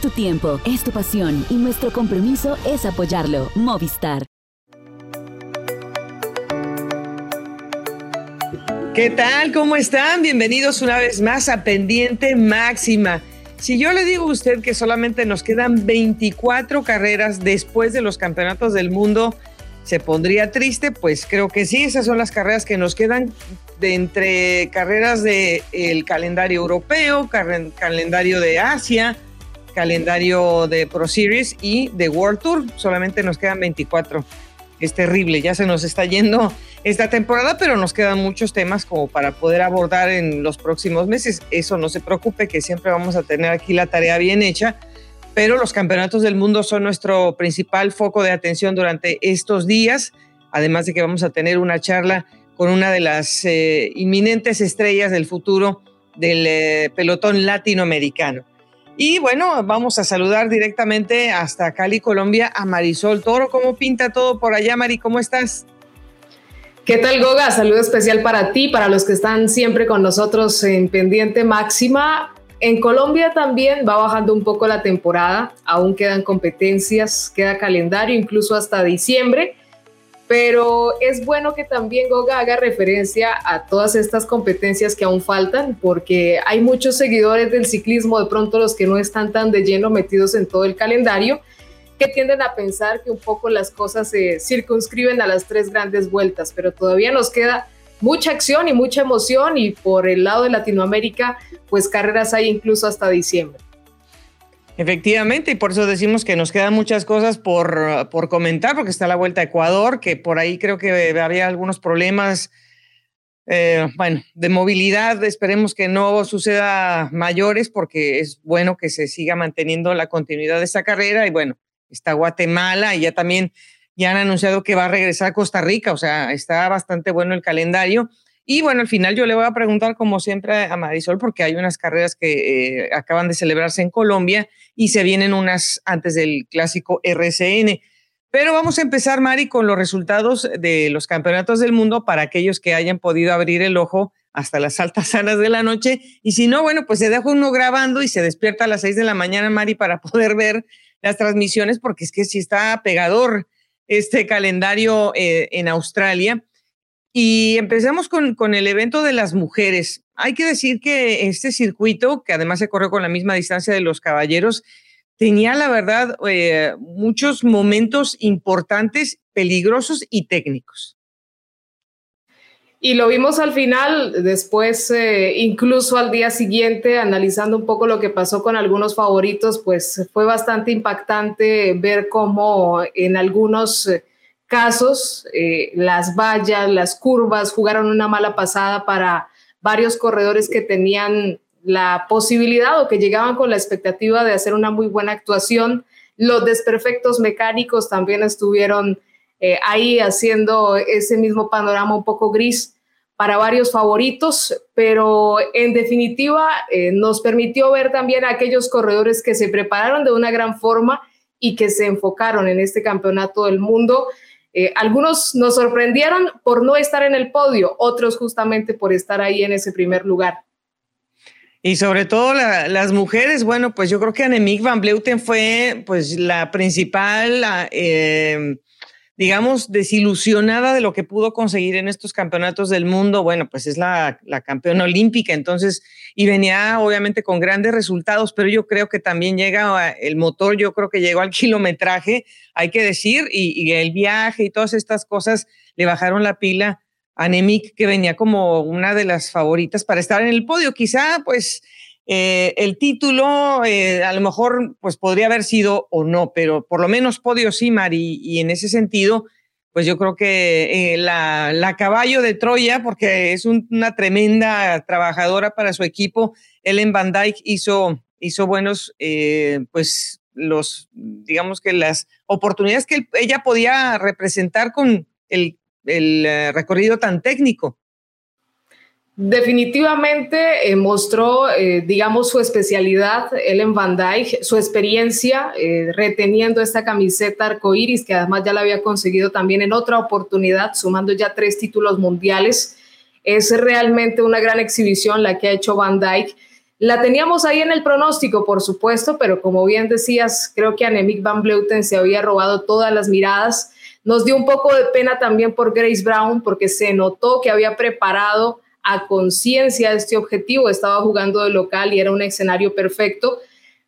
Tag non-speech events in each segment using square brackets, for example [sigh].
Tu tiempo, es tu pasión y nuestro compromiso es apoyarlo. Movistar. ¿Qué tal? ¿Cómo están? Bienvenidos una vez más a Pendiente Máxima. Si yo le digo a usted que solamente nos quedan 24 carreras después de los campeonatos del mundo, ¿se pondría triste? Pues creo que sí, esas son las carreras que nos quedan de entre carreras del calendario europeo, calendario de Asia, calendario de Pro Series y de World Tour. Solamente nos quedan 24. Es terrible, ya se nos está yendo esta temporada, pero nos quedan muchos temas como para poder abordar en los próximos meses. Eso no se preocupe, que siempre vamos a tener aquí la tarea bien hecha, pero los campeonatos del mundo son nuestro principal foco de atención durante estos días, además de que vamos a tener una charla con una de las eh, inminentes estrellas del futuro del eh, pelotón latinoamericano. Y bueno, vamos a saludar directamente hasta Cali, Colombia, a Marisol Toro. ¿Cómo pinta todo por allá, Mari? ¿Cómo estás? ¿Qué tal, Goga? Saludo especial para ti, para los que están siempre con nosotros en pendiente máxima. En Colombia también va bajando un poco la temporada, aún quedan competencias, queda calendario incluso hasta diciembre, pero es bueno que también Goga haga referencia a todas estas competencias que aún faltan, porque hay muchos seguidores del ciclismo, de pronto los que no están tan de lleno metidos en todo el calendario, que tienden a pensar que un poco las cosas se circunscriben a las tres grandes vueltas, pero todavía nos queda mucha acción y mucha emoción y por el lado de Latinoamérica, pues carreras hay incluso hasta diciembre. Efectivamente, y por eso decimos que nos quedan muchas cosas por, por comentar, porque está la Vuelta a Ecuador, que por ahí creo que había algunos problemas, eh, bueno, de movilidad. Esperemos que no suceda mayores, porque es bueno que se siga manteniendo la continuidad de esta carrera. Y bueno, está Guatemala y ya también ya han anunciado que va a regresar a Costa Rica, o sea, está bastante bueno el calendario. Y bueno, al final yo le voy a preguntar, como siempre, a Marisol, porque hay unas carreras que eh, acaban de celebrarse en Colombia y se vienen unas antes del clásico RCN. Pero vamos a empezar, Mari, con los resultados de los campeonatos del mundo para aquellos que hayan podido abrir el ojo hasta las altas [laughs] horas de la noche. Y si no, bueno, pues se deja uno grabando y se despierta a las seis de la mañana, Mari, para [laughs] poder ver las transmisiones porque es que sí está pegador este calendario eh, en Australia. Y empecemos con, con, el evento de las mujeres. Hay que decir que este circuito, que además se corrió con la misma distancia de los caballeros, tenía la verdad eh, muchos momentos importantes, peligrosos y técnicos. Y lo vimos al final, después, eh, incluso al día siguiente, analizando un poco lo que pasó con algunos favoritos, pues fue bastante impactante ver cómo en algunos eh, casos eh, las vallas, las curvas jugaron una mala pasada para varios corredores que tenían la posibilidad o que llegaban con la expectativa de hacer una muy buena actuación. Los desperfectos mecánicos también estuvieron eh, ahí haciendo ese mismo panorama un poco gris para varios favoritos, pero en definitiva eh, nos permitió ver también a aquellos corredores que se prepararon de una gran forma y que se enfocaron en este campeonato del mundo. Eh, algunos nos sorprendieron por no estar en el podio, otros justamente por estar ahí en ese primer lugar. Y sobre todo las mujeres, bueno, pues yo creo que Annemiek van Bleuten fue pues la principal eh, digamos, desilusionada de lo que pudo conseguir en estos campeonatos del mundo, bueno, pues es la, campeona olímpica, entonces, y venía obviamente con grandes resultados, pero yo creo que también llega el motor, yo creo que llegó al [laughs] kilometraje, hay que decir, y, el viaje y todas estas cosas le bajaron la pila a Nemik, que venía como una de las favoritas para estar en el podio. Quizá, pues, eh, el título eh, a lo mejor pues podría haber sido o no, pero por lo menos podio sí, Mari, y en ese sentido, pues yo creo que eh, la, caballo de Troya, porque es una tremenda trabajadora para su equipo, Ellen Van Dyke hizo, hizo buenos, pues los, digamos que las oportunidades que ella podía representar con el, el recorrido tan técnico. Definitivamente eh, mostró, eh, digamos, su especialidad, Ellen Van Dyke, su experiencia eh, reteniendo esta camiseta arcoíris, que además ya la había conseguido también en otra oportunidad, sumando ya tres títulos mundiales. Es realmente una gran exhibición la que ha hecho Van Dyke. La teníamos ahí en el pronóstico, por supuesto, pero como bien decías, creo que Annemiek van Bleuten se había robado todas las miradas. Nos dio un poco de pena también por Grace Brown, porque se notó que había preparado a conciencia este objetivo, estaba jugando de local y era un escenario perfecto.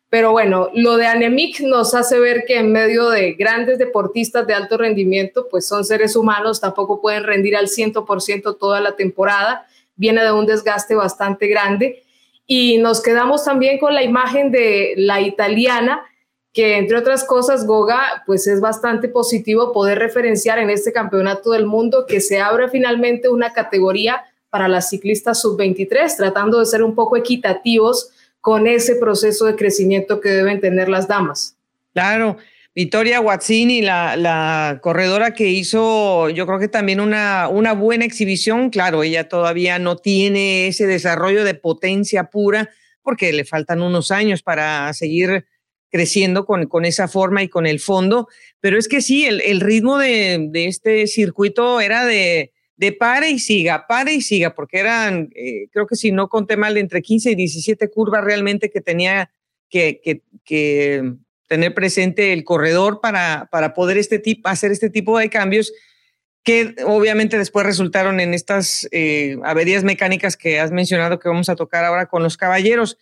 Pero bueno, lo de Anemic nos hace ver que en medio de grandes deportistas de alto rendimiento, pues son seres humanos, tampoco pueden rendir al 100% toda la temporada, viene de un desgaste bastante grande. Y nos quedamos también con la imagen de la italiana, que entre otras cosas, Goga, pues es bastante positivo poder referenciar en este campeonato del mundo que se abre finalmente una categoría para las ciclistas sub-23, tratando de ser un poco equitativos con ese proceso de crecimiento que deben tener las damas. Claro, Victoria Guazzini, la, la, corredora que hizo, yo creo que también una, buena exhibición, claro, ella todavía no tiene ese desarrollo de potencia pura porque le faltan unos años para seguir creciendo con, esa forma y con el fondo, pero es que sí, el, ritmo de este circuito era de, de pare y siga, pare y siga, porque eran, eh, creo que si no conté mal, entre 15 y 17 curvas realmente que tenía que, tener presente el corredor para, para poder este tipo, hacer este tipo de cambios que obviamente después resultaron en estas eh, averías mecánicas que has mencionado que vamos a tocar ahora con los caballeros.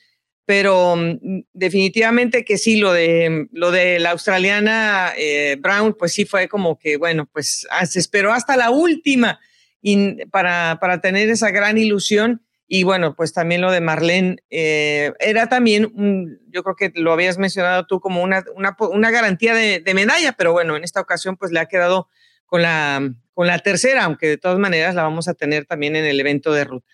Pero mm, definitivamente que sí, lo de, lo de la australiana eh, Brown, pues sí fue como que, bueno, pues ah, se esperó hasta la última y para, para tener esa gran ilusión. Y bueno, pues también lo de Marlene eh, era también, yo creo que lo habías mencionado tú como una, una, una garantía de, de, medalla, pero bueno, en esta ocasión pues le ha quedado con la, con la tercera, aunque de todas maneras la vamos a tener también en el evento de ruta.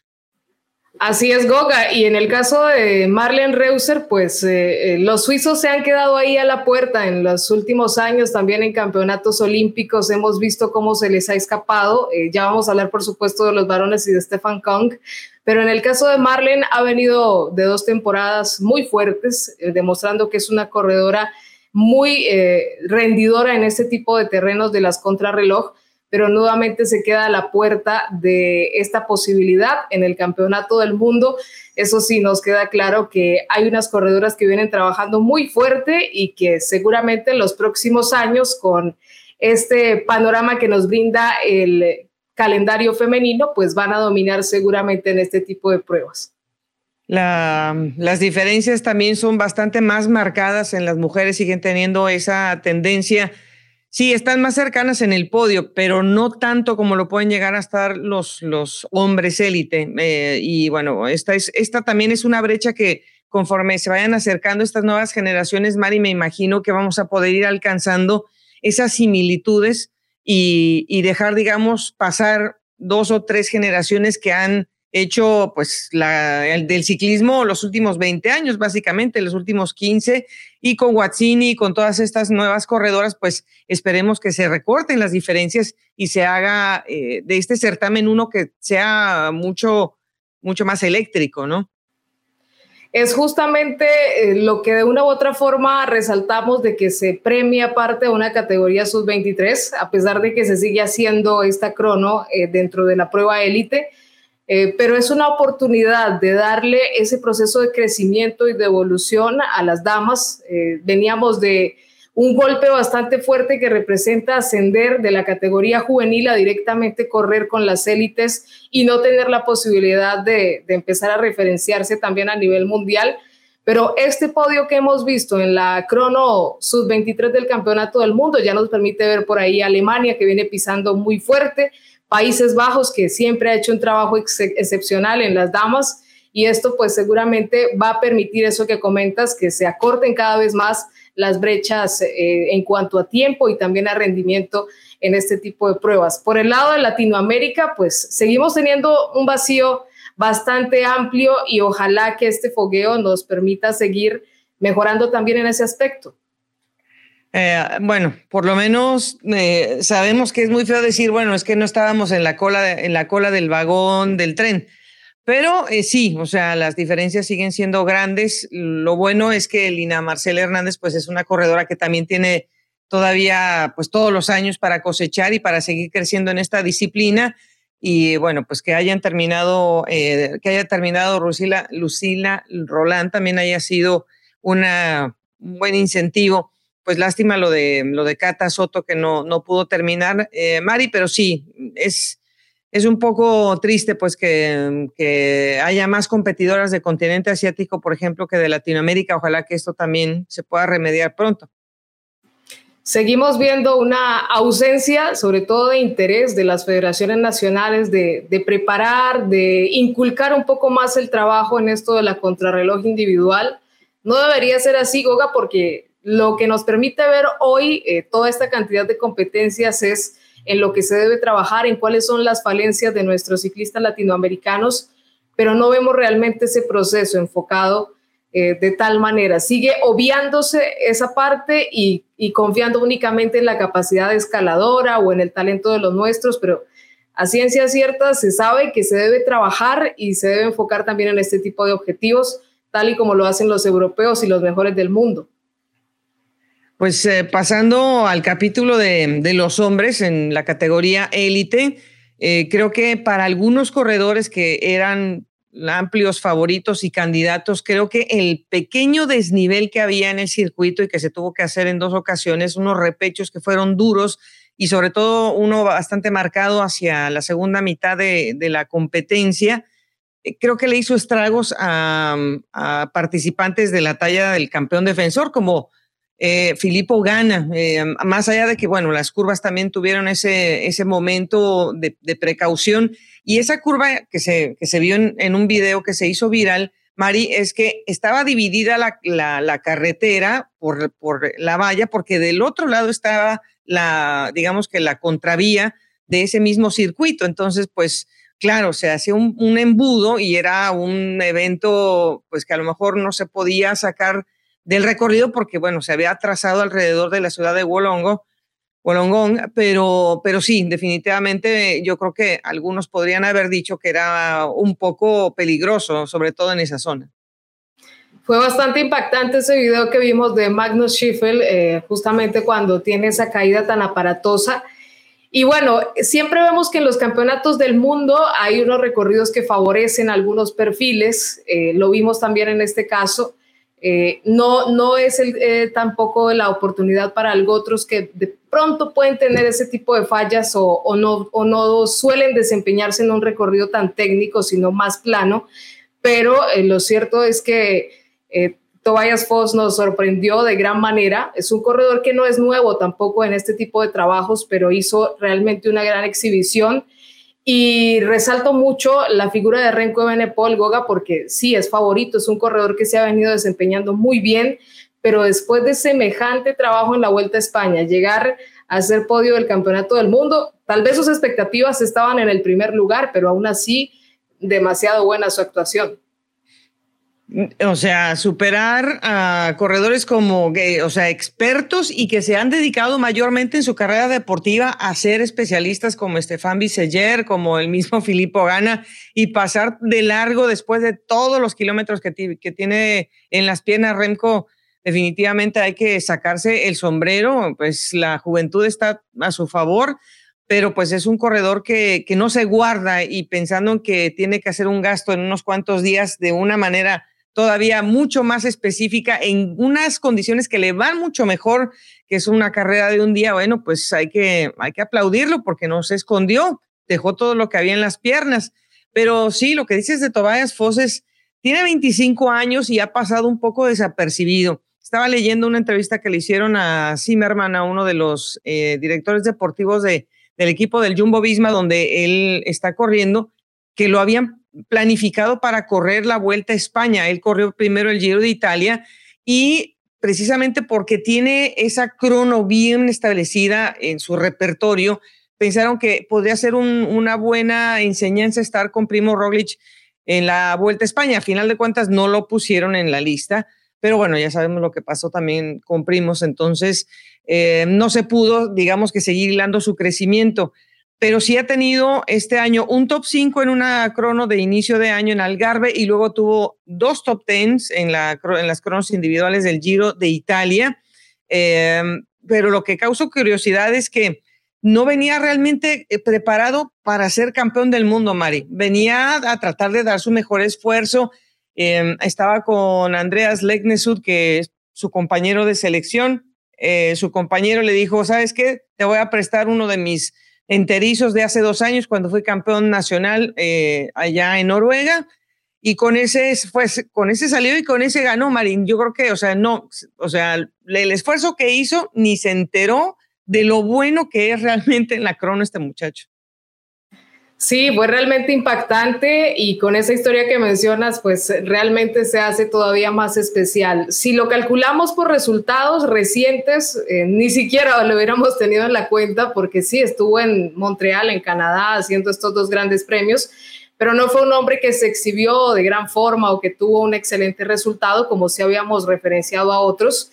Así es, Goga. Y en el caso de Marlene Reuser, pues eh, eh, los suizos se han quedado ahí a la puerta en los últimos años, también en campeonatos olímpicos. Hemos visto cómo se les ha escapado. Eh, ya vamos a hablar, por supuesto, de los varones y de Stefan Kong. Pero en el caso de Marlene, ha venido de dos temporadas muy fuertes, demostrando que es una corredora muy rendidora en este tipo de terrenos de las contrarreloj pero nuevamente se queda a la puerta de esta posibilidad en el campeonato del mundo. Eso sí, nos queda claro que hay unas corredoras que vienen trabajando muy fuerte y que seguramente en los próximos años, con este panorama que nos brinda el calendario femenino, pues van a dominar seguramente en este tipo de pruebas. las diferencias también son bastante más marcadas en las mujeres, siguen teniendo esa tendencia Sí, están más cercanas en el podio, pero no tanto como lo pueden llegar a estar los, hombres élite. Eh, y bueno, esta, es, esta también es una brecha que conforme se vayan acercando estas nuevas generaciones, Mari, me imagino que vamos a poder ir alcanzando esas similitudes y dejar, digamos, pasar dos o tres generaciones que han hecho pues el del ciclismo los últimos 20 años, básicamente, los últimos 15, y con Watsini y con todas estas nuevas corredoras, pues esperemos que se recorten las diferencias y se haga eh, de este certamen uno que sea mucho, mucho más eléctrico, ¿no? Es justamente eh, lo que de una u otra forma resaltamos de que se premia parte de una categoría sub-23, a pesar de que se sigue haciendo esta crono eh, dentro de la prueba élite eh, pero es una oportunidad de darle ese proceso de crecimiento y de evolución a las damas. Eh, veníamos de un golpe bastante fuerte que representa ascender de la categoría juvenil a directamente correr con las élites y no tener la posibilidad de, de empezar a referenciarse también a nivel mundial. Pero este podio que hemos visto en la crono sub-23 del Campeonato del Mundo ya nos permite ver por ahí Alemania que viene pisando muy fuerte, Países Bajos, que siempre ha hecho un trabajo excepcional en las damas, y esto pues seguramente va a permitir eso que comentas, que se acorten cada vez más las brechas eh, en cuanto a tiempo y también a rendimiento en este tipo de pruebas. Por el lado de Latinoamérica, pues seguimos teniendo un vacío bastante amplio y ojalá que este fogueo nos permita seguir mejorando también en ese aspecto. Eh, bueno, por lo menos eh, sabemos que es muy feo decir, bueno, es que no estábamos en la cola, en la cola del vagón del tren. Pero eh, sí, o sea, las diferencias siguen siendo grandes. Lo bueno es que Lina Marcela Hernández, pues es una corredora que también tiene todavía, pues todos los años para cosechar y para seguir creciendo en esta disciplina. y bueno, pues que hayan terminado, eh, que haya terminado Lucila, Lucila Roland también haya sido una, un buen incentivo. Pues lástima lo de, lo de Cata Soto que no, no pudo terminar, eh, Mari, pero sí, es, es un poco triste pues que, que, haya más competidoras de continente asiático, por ejemplo, que de Latinoamérica. Ojalá que esto también se pueda remediar pronto. Seguimos viendo una ausencia, sobre todo de interés de las federaciones nacionales de, de, preparar, de inculcar un poco más el trabajo en esto de la contrarreloj individual. No debería ser así, Goga, porque lo que nos permite ver hoy eh, toda esta cantidad de competencias es en lo que se debe trabajar, en cuáles son las falencias de nuestros ciclistas latinoamericanos, pero no vemos realmente ese proceso enfocado eh, de tal manera. Sigue obviándose esa parte y, y, confiando únicamente en la capacidad escaladora o en el talento de los nuestros, pero a ciencia cierta se sabe que se debe trabajar y se debe enfocar también en este tipo de objetivos, tal y como lo hacen los europeos y los mejores del mundo. Pues eh, pasando al capítulo de, los hombres en la categoría élite, eh, creo que para algunos corredores que eran amplios favoritos y candidatos. Creo que el pequeño desnivel que había en el circuito y que se tuvo que hacer en dos ocasiones, unos repechos que fueron duros y sobre todo uno bastante marcado hacia la segunda mitad de, la competencia, eh, creo que le hizo estragos a, participantes de la talla del campeón defensor como eh, Filippo Gana, eh, más allá de que, bueno, las curvas también tuvieron ese, ese momento de, de precaución y esa curva que se, que se vio en, en, un video que se hizo viral, Mari, es que estaba dividida la, la, la, carretera por, por la valla, porque del otro lado estaba la, digamos que la contravía de ese mismo circuito. Entonces, pues, claro, se hacía un, un embudo y era un evento, pues, que a lo mejor no se podía sacar del recorrido porque, bueno, se había trazado alrededor de la ciudad de Wolongo Wollongong, pero, pero sí, definitivamente yo creo que algunos podrían haber dicho que era un poco peligroso, sobre todo en esa zona. Fue bastante impactante ese video que vimos de Magnus Schiffel, eh, justamente cuando tiene esa caída tan aparatosa. Y bueno, siempre vemos que en los campeonatos del mundo hay unos recorridos que favorecen algunos perfiles, eh, lo vimos también en este caso. Eh, no, no es el, eh, tampoco la oportunidad para otros que de pronto pueden tener ese tipo de fallas o, no, o no suelen desempeñarse en un recorrido tan técnico, sino más plano. Pero eh, lo cierto es que Tobias Foss nos sorprendió de gran manera. Es un corredor que no es nuevo tampoco en este tipo de trabajos, pero hizo realmente una gran exhibición y resalto mucho la figura de Renko Benepol Goga porque sí, es favorito, es un corredor que se ha venido desempeñando muy bien, pero después de semejante trabajo en la Vuelta a España, llegar a ser podio del Campeonato del Mundo, tal vez sus expectativas estaban en el primer lugar, pero aún así demasiado buena su actuación. O sea, superar a corredores como, o sea, expertos y que se han dedicado mayormente en su carrera deportiva a ser especialistas como Estefan Biseller, como el mismo [laughs] Filippo Gana, y pasar de largo después de todos los kilómetros que, tiene en las piernas Remco. Definitivamente hay que sacarse el sombrero, pues la juventud está a su favor, pero pues es un corredor que, que no se guarda y pensando en que tiene que hacer un gasto en unos cuantos días de una manera todavía mucho más específica en unas condiciones que le van mucho mejor, que es una carrera de un día, bueno, pues hay que, hay que aplaudirlo porque no se escondió, dejó todo lo que había en las piernas. Pero sí, lo que dices de Tobias Fosses, tiene 25 años y ha pasado un poco desapercibido. Estaba leyendo una entrevista que le hicieron a Zimmerman, a uno de los eh, directores deportivos de, del equipo del Jumbo Visma, donde él está corriendo, que lo habían planificado para correr la Vuelta a España. Él corrió primero el Giro de Italia y precisamente porque tiene esa crono bien establecida en su repertorio, pensaron que podría ser un, una buena enseñanza estar con Primo Roglic en la Vuelta a España. A final de cuentas no lo pusieron en la lista, pero bueno, ya sabemos lo que pasó también con Primos, entonces eh, no se pudo, digamos que seguir hilando su crecimiento pero sí ha tenido este año un top 5 en una crono de inicio de año en Algarve y luego tuvo dos top 10 en, la, en las cronos individuales del Giro de Italia. Eh, pero lo que causó curiosidad es que no venía realmente eh, preparado para ser campeón del mundo, Mari. Venía a tratar de dar su mejor esfuerzo. Em, estaba con Andreas Legnesud, que es su compañero de selección. Eh, su compañero le dijo, ¿sabes qué? Te voy a prestar uno de mis enterizos de hace dos años cuando fui campeón nacional eh, allá en Noruega. Y con ese, pues, con ese salió y con ese ganó Marín. Yo creo que, o sea, no, o sea, el esfuerzo que hizo ni se enteró de lo bueno que es realmente en la crono este muchacho. Sí, fue realmente impactante y con esa historia que mencionas, pues realmente se hace todavía más especial. Si lo calculamos por resultados recientes, eh, ni siquiera lo hubiéramos tenido en la cuenta porque sí, estuvo en Montreal, en Canadá, haciendo estos dos grandes premios, pero no fue un hombre que se exhibió de gran forma o que tuvo un excelente resultado, como si habíamos referenciado a otros.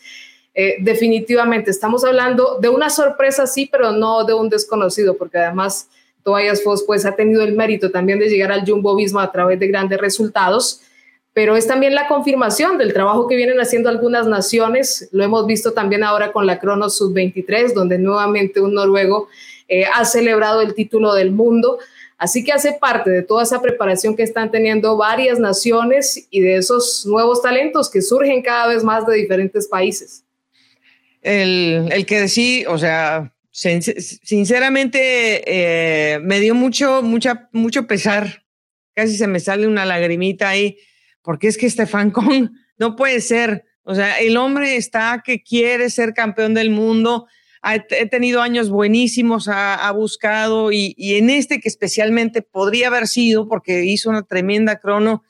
Eh, definitivamente estamos hablando de una sorpresa, sí, pero no de un desconocido, porque además Tobias Foss pues ha tenido el mérito también de llegar al Jumbo Visma a través de grandes resultados, pero es también la confirmación del trabajo que vienen haciendo algunas naciones. Lo hemos visto también ahora con la Cronos Sub-23, donde nuevamente un noruego eh, ha celebrado el título del mundo. Así que hace parte de toda esa preparación que están teniendo varias naciones y de esos nuevos talentos que surgen cada vez más de diferentes países el, el que decía, o sea, sinceramente eh, me dio mucho, mucha, mucho pesar. Casi se me sale una lagrimita ahí, porque es que Stefan Kong [laughs] no puede ser. O sea, el hombre está que quiere ser campeón del mundo. Ha, tenido años buenísimos, ha, buscado y, y, en este que especialmente podría haber sido, porque hizo una tremenda crono,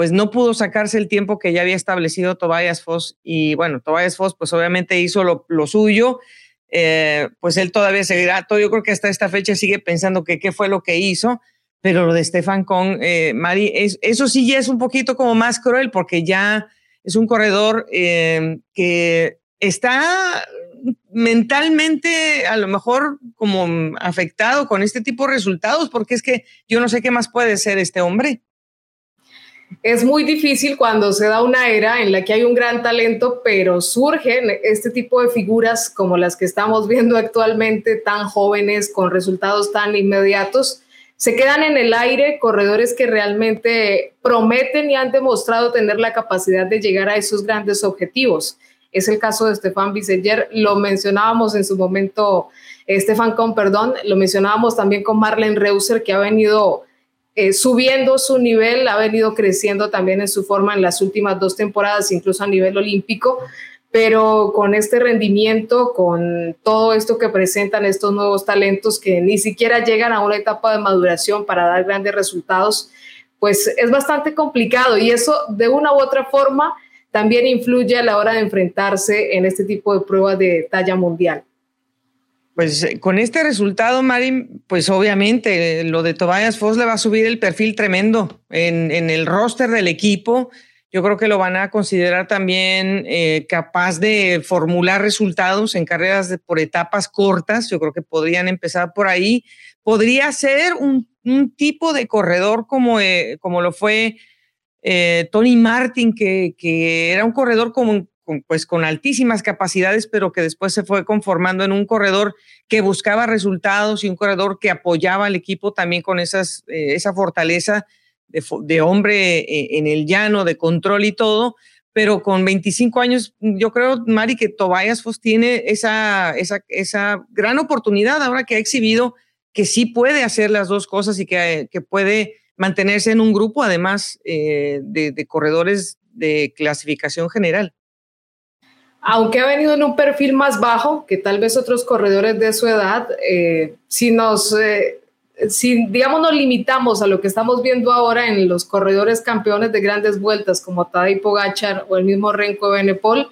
pues no pudo sacarse el tiempo que ya había establecido Tobias Foss y bueno, Tobias Foss pues obviamente hizo lo, suyo, eh, pues él todavía seguirá, todo, yo creo que hasta esta fecha sigue pensando que qué fue lo que hizo, pero lo de Stefan Kong, eh, Mari, es, eso sí ya es un poquito como más cruel porque ya es un corredor eh, que está mentalmente a lo mejor como afectado con este tipo de resultados, porque es que yo no sé qué más puede ser este hombre es muy difícil cuando se da una era en la que hay un gran talento, pero surgen este tipo de figuras como las que estamos viendo actualmente, tan jóvenes, con resultados tan inmediatos. Se quedan en el aire corredores que realmente prometen y han demostrado tener la capacidad de llegar a esos grandes objetivos. Es el caso de Stefan Biseyer, lo mencionábamos en su momento, Stefan Con, perdón, lo mencionábamos también con Marlene Reuser, que ha venido eh, subiendo su nivel, ha venido creciendo también en su forma en las últimas dos temporadas, incluso a nivel olímpico, pero con este rendimiento, con todo esto que presentan estos nuevos talentos que ni siquiera llegan a una etapa de maduración para dar grandes resultados, pues es bastante complicado y eso de una u otra forma también influye a la hora de enfrentarse en este tipo de pruebas de talla mundial. Pues eh, con este resultado, Marin, pues obviamente eh, lo de Tobias Foss le va a subir el perfil tremendo en, el roster del equipo. Yo creo que lo van a considerar también eh, capaz de formular resultados en carreras por etapas cortas. Yo creo que podrían empezar por ahí. Podría ser un, tipo de corredor como, como lo fue Tony Martin, que, que, era un corredor como, pues con altísimas capacidades, pero que después se fue conformando en un corredor que buscaba resultados y un corredor que apoyaba al equipo también con esas, eh, esa fortaleza de, hombre eh, en el llano, de control y todo. Pero con 25 años, yo creo, Mari, que Tobias Foss tiene esa, esa, esa gran oportunidad ahora que ha exhibido que sí puede hacer las dos cosas y que, que puede mantenerse en un grupo, además eh, de, de corredores de clasificación general aunque ha venido en un perfil más bajo que tal vez otros corredores de su edad, eh, si nos, eh, si digamos nos limitamos a lo que estamos viendo ahora en los corredores campeones de grandes vueltas como Tadej Pogachar o el mismo Renko Benepol,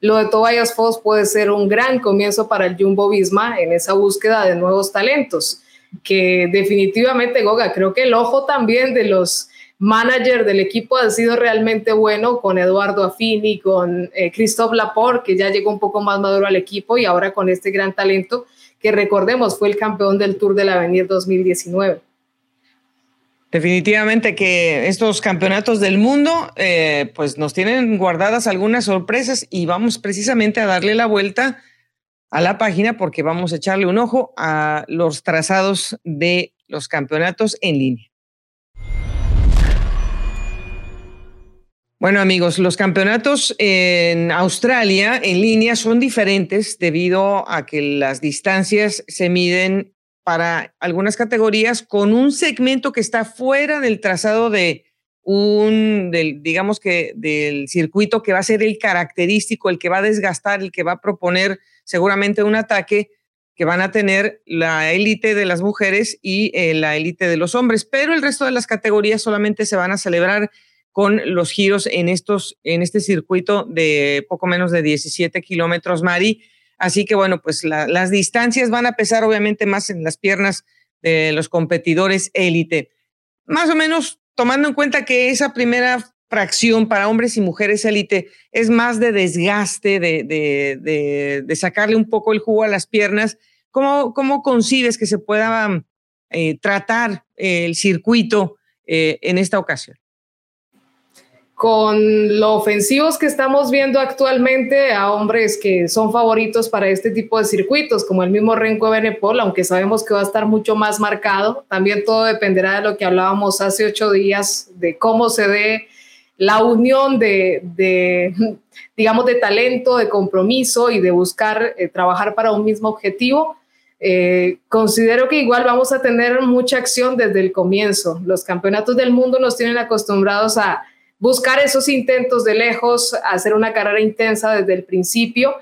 lo de Tobias Foss puede ser un gran comienzo para el Jumbo Visma en esa búsqueda de nuevos talentos, que definitivamente, Goga, creo que el ojo también de los manager del equipo ha sido realmente bueno con Eduardo Affini, con eh, Christophe Laporte, que ya llegó un poco más maduro al equipo y ahora con este gran talento que recordemos fue el campeón del Tour del Avenir 2019. Definitivamente que estos campeonatos del mundo eh, pues nos tienen guardadas algunas sorpresas y vamos precisamente a darle la vuelta a la página porque vamos a echarle un ojo a los trazados de los campeonatos en línea. Bueno amigos, los campeonatos en Australia en línea son diferentes debido a que las distancias se miden para algunas categorías con un segmento que está fuera del trazado de un, del, digamos que del circuito que va a ser el característico, el que va a desgastar, el que va a proponer seguramente un ataque que van a tener la élite de las mujeres y eh, la élite de los hombres, pero el resto de las categorías solamente se van a celebrar con los giros en, estos, en este circuito de poco menos de 17 kilómetros, Mari. Así que bueno, pues las distancias van a pesar obviamente más en las piernas de los competidores élite. Más o menos tomando en cuenta que esa primera fracción para hombres y mujeres élite es más de desgaste, de, sacarle un poco el jugo a las piernas. ¿Cómo, concibes que se pueda eh, tratar el circuito eh, en esta ocasión? Con lo ofensivos que estamos viendo actualmente a hombres que son favoritos para este tipo de circuitos, como el mismo Renko Benepol, aunque sabemos que va a estar mucho más marcado. También todo dependerá de lo que hablábamos hace ocho días, de cómo se dé la unión de, [laughs] digamos, de talento, de compromiso y de buscar eh, trabajar para un mismo objetivo. Eh, considero que igual vamos a tener mucha acción desde el comienzo. Los campeonatos del mundo nos tienen acostumbrados a buscar esos intentos de lejos, hacer una carrera intensa desde el principio.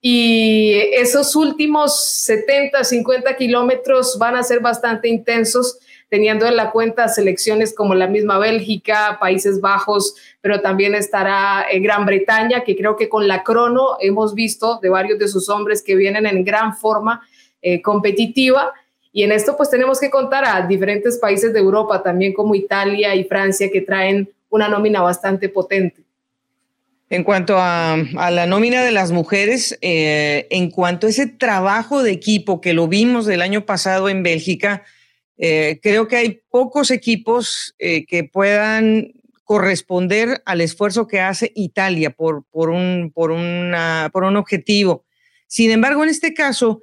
Y esos últimos 70, 50 kilómetros van a ser bastante intensos, teniendo en la cuenta selecciones como la misma Bélgica, Países Bajos, pero también estará eh, Gran Bretaña, que creo que con la crono hemos visto de varios de sus hombres que vienen en gran forma eh, competitiva. Y en esto pues tenemos que contar a diferentes países de Europa, también como Italia y Francia, que traen una nómina bastante potente. En cuanto a, la nómina de las mujeres, eh, en cuanto a ese trabajo de equipo que lo vimos del año pasado en Bélgica, eh, creo que hay pocos equipos eh, que puedan corresponder al esfuerzo que hace Italia por, por, un, por, una, por un objetivo. Sin embargo, en este caso,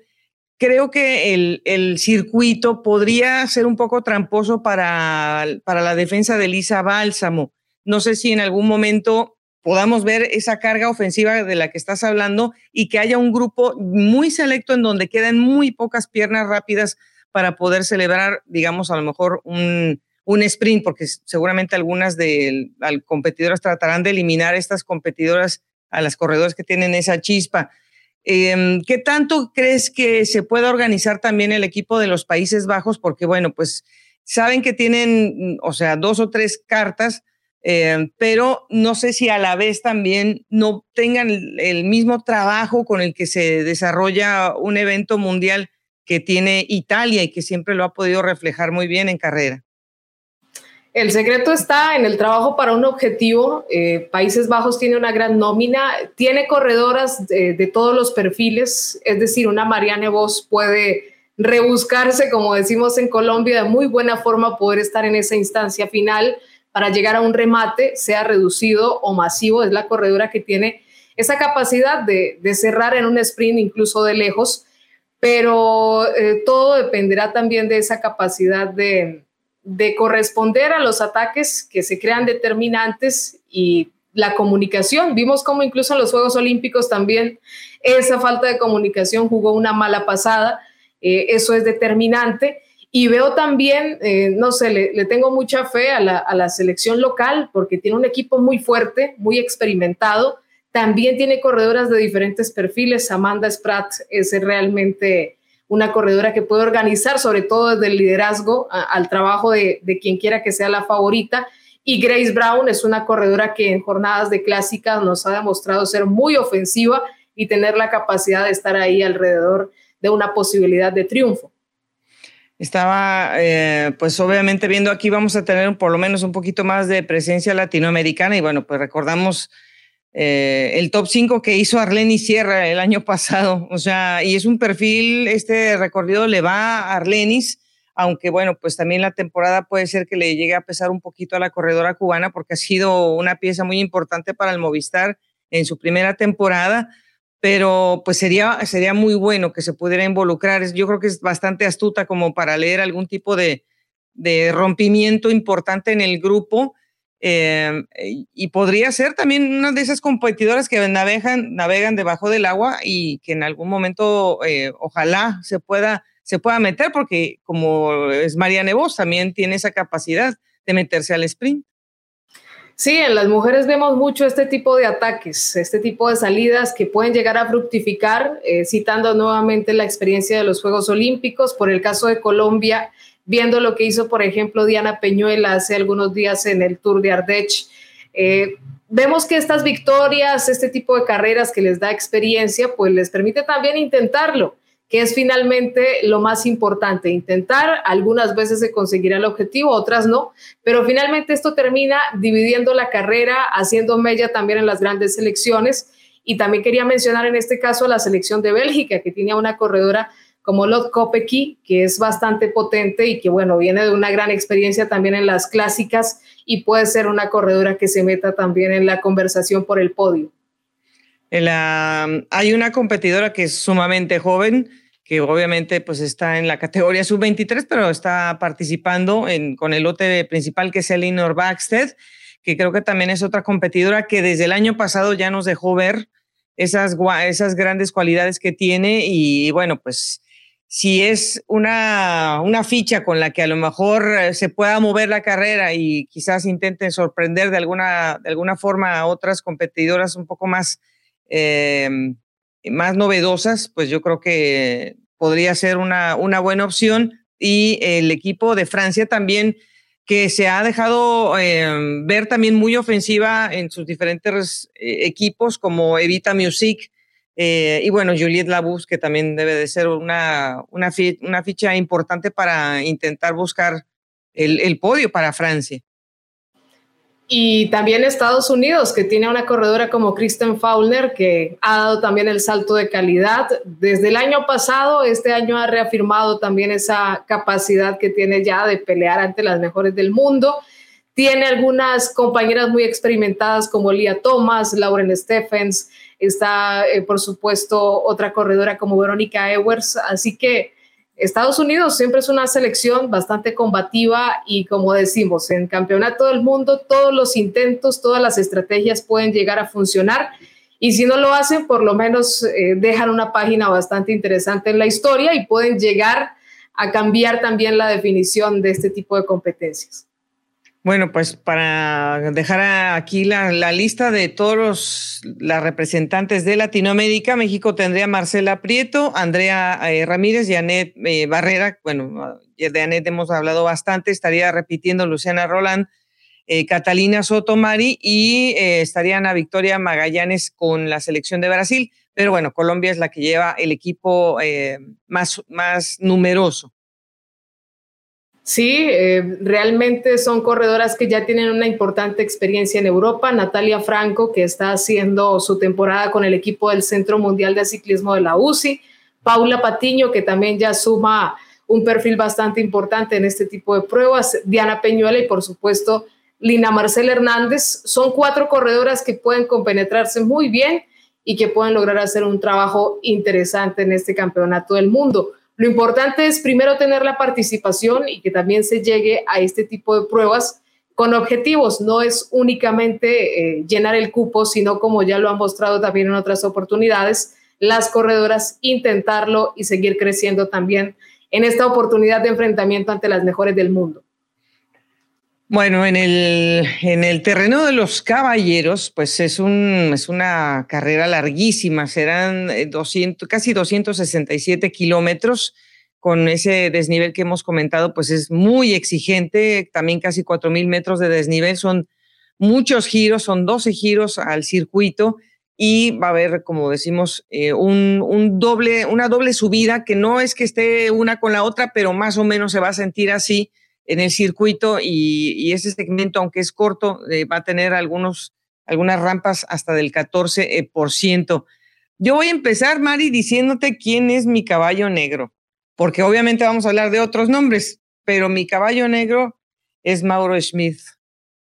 creo que el, el, circuito podría ser un poco tramposo para, para la defensa de Lisa Bálsamo. No sé si en algún momento podamos ver esa carga ofensiva de la que estás hablando y que haya un grupo muy selecto en donde quedan muy pocas piernas rápidas para poder celebrar, digamos, a lo mejor un, un sprint, porque seguramente algunas de las competidoras tratarán de eliminar estas competidoras a las corredores que tienen esa chispa. Em, ¿Qué tanto crees que se pueda organizar también el equipo de los Países Bajos? Porque, bueno, pues saben que tienen, o sea, dos o tres cartas eh, pero no sé si a la vez también no tengan el, mismo trabajo con el que se desarrolla un evento mundial que tiene Italia y que siempre lo ha podido reflejar muy bien en carrera. El secreto está en el trabajo para un objetivo. Eh, Países Bajos tiene una gran nómina, tiene corredoras de, de todos los perfiles, es decir, una Marianne Vos puede rebuscarse, como decimos en Colombia, de muy buena forma poder estar en esa instancia final para llegar a un remate, sea reducido o masivo, es la corredora que tiene esa capacidad de, cerrar en un sprint incluso de lejos, pero eh, todo dependerá también de esa capacidad de, de corresponder a los ataques que se crean determinantes y la comunicación. Vimos cómo incluso en los Juegos Olímpicos también esa falta de comunicación jugó una mala pasada. Eh, eso es determinante. Y veo también, eh, no sé, le, tengo mucha fe a la, selección local porque tiene un equipo muy fuerte, muy experimentado. También tiene corredoras de diferentes perfiles. Amanda Spratt es realmente una corredora que puede organizar, sobre todo desde el liderazgo, al trabajo de, de, quien quiera que sea la favorita. Y Grace Brown es una corredora que en jornadas de clásicas nos ha demostrado ser muy ofensiva y tener la capacidad de estar ahí alrededor de una posibilidad de triunfo. Estaba, eh, pues obviamente viendo aquí vamos a tener por lo menos un poquito más de presencia latinoamericana y bueno, pues recordamos eh, el top 5 que hizo Arleni Sierra el año pasado, o sea, y es un perfil, este recorrido le va a Arlenis, aunque bueno, pues también la temporada puede ser que le llegue a pesar un poquito a la corredora cubana porque ha sido una pieza muy importante para el Movistar en su primera temporada pero pues sería, sería muy bueno que se pudiera involucrar. Yo creo que es bastante astuta como para leer algún tipo de, de rompimiento importante en el grupo. Eh, y podría ser también una de esas competidoras que navegan, navegan debajo del agua y que en algún momento eh, ojalá se pueda, se pueda meter, porque como es María Nevos, también tiene esa capacidad de meterse al sprint. Sí, en las mujeres vemos mucho este tipo de ataques, este tipo de salidas que pueden llegar a fructificar, eh, citando nuevamente la experiencia de los Juegos Olímpicos. Por el caso de Colombia, viendo lo que hizo, por ejemplo, Diana Peñuela hace algunos días en el Tour de Ardèche. Eh, vemos que estas victorias, este tipo de carreras que les da experiencia, pues les permite también intentarlo, que es finalmente lo más importante, intentar, algunas veces se conseguirá el objetivo, otras no, pero finalmente esto termina dividiendo la carrera, haciendo mella también en las grandes selecciones. Y también quería mencionar en este caso la selección de Bélgica, que tenía una corredora como Lot Kopecky, que es bastante potente y que, bueno, viene de una gran experiencia también en las clásicas y puede ser una corredora que se meta también en la conversación por el podio. hay una competidora que es sumamente joven, que obviamente pues está en la categoría sub-23, pero está participando en, con el lote principal que es Elinor Baxted, que creo que también es otra competidora que desde el año pasado ya nos dejó ver esas, esas grandes cualidades que tiene y bueno, pues si es una, una ficha con la que a lo mejor eh, se pueda mover la carrera y quizás intenten sorprender de alguna, de alguna forma a otras competidoras un poco más, eh, más novedosas, pues yo creo que podría ser una, una buena opción. Y el equipo de Francia también, que se ha dejado eh, ver también muy ofensiva en sus diferentes equipos, como Evita Music, eh, y bueno, Juliette Labus, que también debe de ser una, una, una ficha importante para intentar buscar el, el, podio para Francia. Y también Estados Unidos, que tiene una corredora como Kristen Fowler, que ha dado también el salto de calidad. Desde el año pasado, este año ha reafirmado también esa capacidad que tiene ya de pelear ante las mejores del mundo. Tiene algunas compañeras muy experimentadas como Lia Thomas, Lauren Stephens, está eh, por supuesto otra corredora como Verónica Ewers, así que Estados Unidos siempre es una selección bastante combativa y como decimos, en campeonato del mundo todos los intentos, todas las estrategias pueden llegar a funcionar y si no lo hacen, por lo menos eh, dejan una página bastante interesante en la historia y pueden llegar a cambiar también la definición de este tipo de competencias. Bueno, pues para dejar aquí la, lista de todos los las representantes de Latinoamérica, México tendría Marcela Prieto, Andrea eh, Ramírez, Janet eh, Barrera, bueno, de Janet hemos hablado bastante, estaría repitiendo Luciana Roland, eh, Catalina Sotomari y estaría Ana Victoria Magallanes con la selección de Brasil, pero bueno, Colombia es la que lleva el equipo más, más numeroso. Sí, eh, realmente son corredoras que ya tienen una importante experiencia en Europa. Natalia Franco, que está haciendo su temporada con el equipo del Centro Mundial de Ciclismo de la UCI. Paula Patiño, que también ya suma un perfil bastante importante en este tipo de pruebas. Diana Peñuela y, por supuesto, Lina Marcela Hernández. Son cuatro corredoras que pueden compenetrarse muy bien y que pueden lograr hacer un trabajo interesante en este campeonato del mundo. Lo importante es primero tener la participación y que también se llegue a este tipo de pruebas con objetivos. No es únicamente eh, llenar el cupo, sino como ya lo han mostrado también en otras oportunidades, las corredoras intentarlo y seguir creciendo también en esta oportunidad de enfrentamiento ante las mejores del mundo. Bueno, en el, en el terreno de los caballeros, pues es, un, es una carrera larguísima, serán 200, eh, casi 267 kilómetros. Con ese desnivel que hemos comentado, pues es muy exigente, también casi 4.000 metros de desnivel, son muchos giros, son 12 giros al circuito. Y va a haber, como decimos, eh, un, un, doble, una doble subida que no es que esté una con la otra, pero más o menos se va a sentir así en el circuito y, ese segmento, aunque es corto, eh, va a tener algunos, algunas rampas hasta del 14%. Yo voy a empezar, Mari, diciéndote quién es mi caballo negro, porque obviamente vamos a hablar de otros nombres, pero mi caballo negro es Mauro Schmidt.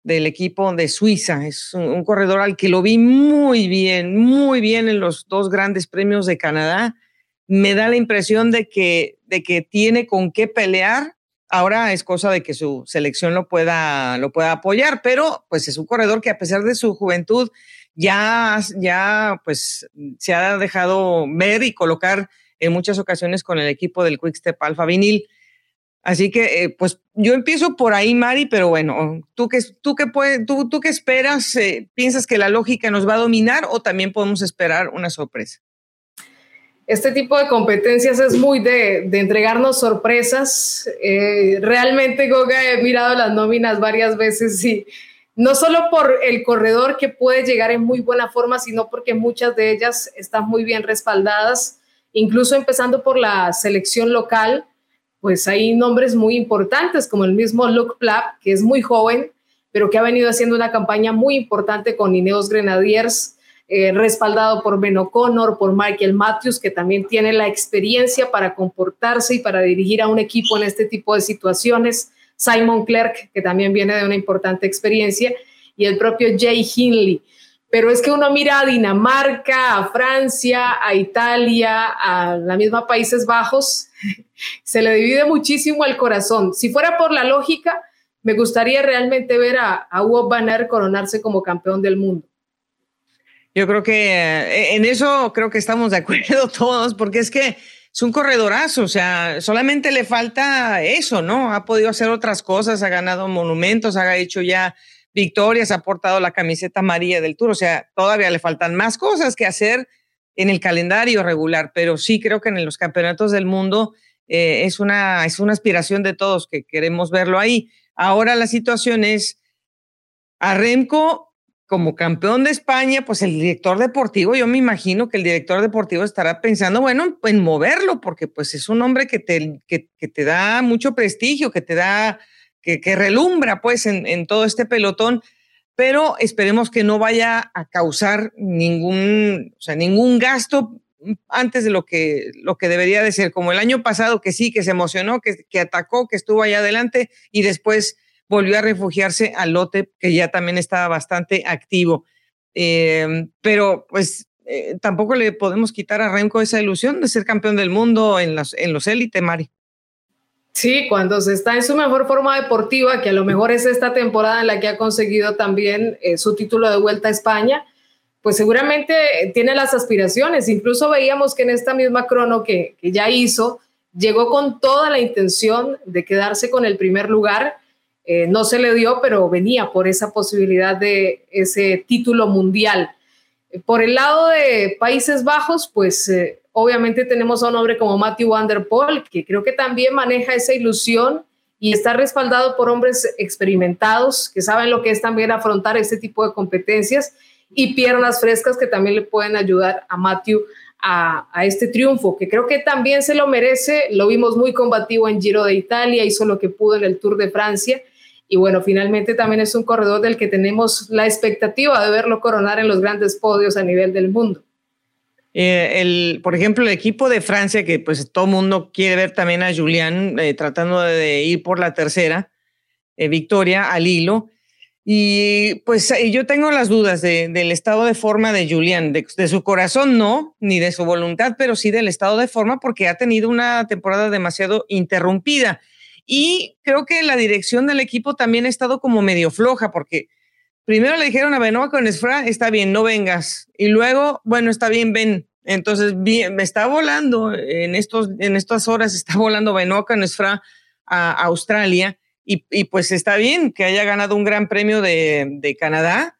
del equipo de Suiza. Es un, corredor al que lo vi muy bien, muy bien en los dos grandes premios de Canadá. Me da la impresión de que, de que tiene con qué pelear. Ahora es cosa de que su selección lo pueda, lo pueda apoyar, pero pues es un corredor que a pesar de su juventud ya, ya pues se ha dejado ver y colocar en muchas ocasiones con el equipo del Quickstep Alfa Vinil. Así que, eh, pues yo empiezo por ahí, Mari, pero bueno, ¿tú qué, tú qué, tú qué esperas? Eh, ¿Piensas que la lógica nos va a dominar o también podemos esperar una sorpresa? Este tipo de competencias es muy de, entregarnos sorpresas. Eh, realmente, Goga, he mirado las nóminas varias veces y no solo por el corredor que puede llegar en muy buena forma, sino porque muchas de ellas están muy bien respaldadas, incluso empezando por la selección local, pues hay nombres muy importantes como el mismo Luke Plapp, que es muy joven, pero que ha venido haciendo una campaña muy importante con Ineos Grenadiers, eh, respaldado por Ben O'Connor, por Michael Matthews, que también tiene la experiencia para comportarse y para dirigir a un equipo en este tipo de situaciones. Simon Clerk, que también viene de una importante experiencia, y el propio Jay Hindley. Pero es que uno mira a Dinamarca, a Francia, a Italia, a la misma Países Bajos, [laughs] se le divide muchísimo el corazón. Si fuera por la lógica, me gustaría realmente ver a, a Banner coronarse como campeón del mundo. Yo creo que eh, en eso creo que estamos de acuerdo [laughs] todos, porque es que es un corredorazo, o sea, solamente le falta eso, ¿no? Ha podido hacer otras cosas, ha ganado monumentos, ha hecho ya victorias, ha portado la camiseta amarilla del Tour, o sea, todavía le faltan más cosas que hacer en el calendario regular, pero sí creo que en los campeonatos del mundo eh, es, una, es una aspiración de todos que queremos verlo ahí. Ahora la situación es, a Remco como campeón de España, pues el director deportivo, yo me imagino que el director deportivo estará pensando, bueno, en moverlo, porque pues es un hombre que te, que, te da mucho prestigio, que te da, que, relumbra pues en, en, todo este pelotón, pero esperemos que no vaya a causar ningún, o sea, ningún gasto antes de lo que, lo que debería de ser, como el año pasado, que sí, que se emocionó, que, que atacó, que estuvo allá adelante y después volvió a refugiarse al lote, que ya también estaba bastante activo. Em, pero pues eh, tampoco le podemos quitar a Remco esa ilusión de ser campeón del mundo en, las, en los élites, Mari. Sí, cuando se está en su mejor forma deportiva, que a lo mejor es esta temporada en la que ha conseguido también eh, su título de vuelta a España, pues seguramente tiene las aspiraciones. Incluso veíamos que en esta misma crono que, que ya hizo, llegó con toda la intención de quedarse con el primer lugar eh, no se le dio, pero venía por esa posibilidad de ese título mundial. Por el lado de Países Bajos, pues eh, obviamente tenemos a un hombre como Matthew Van que creo que también maneja esa ilusión y está respaldado por hombres experimentados que saben lo que es también afrontar este tipo de competencias y piernas frescas que también le pueden ayudar a Matthew a, a, este triunfo, que creo que también se lo merece. Lo vimos muy combativo en Giro de Italia, hizo lo que pudo en el Tour de Francia y bueno, finalmente también es un corredor del que tenemos la expectativa de verlo coronar en los grandes podios a nivel del mundo. Eh, el, por ejemplo, el equipo de Francia, que pues todo mundo quiere ver también a Julián eh, tratando de ir por la tercera eh, victoria al hilo. Y pues yo tengo las dudas del estado de forma de Julián, de, de, su corazón no, ni de su voluntad, pero sí del estado de forma porque ha tenido una temporada demasiado interrumpida. Y creo que la dirección del equipo también ha estado como medio floja, porque primero le dijeron a Benoit con Esfra, está bien, no vengas. Y luego, bueno, está bien, ven. Entonces, bien, me está volando en, estos, en estas horas, está volando Benoit con Esfra a, Australia. Y, y, pues está bien que haya ganado un gran premio de, de Canadá,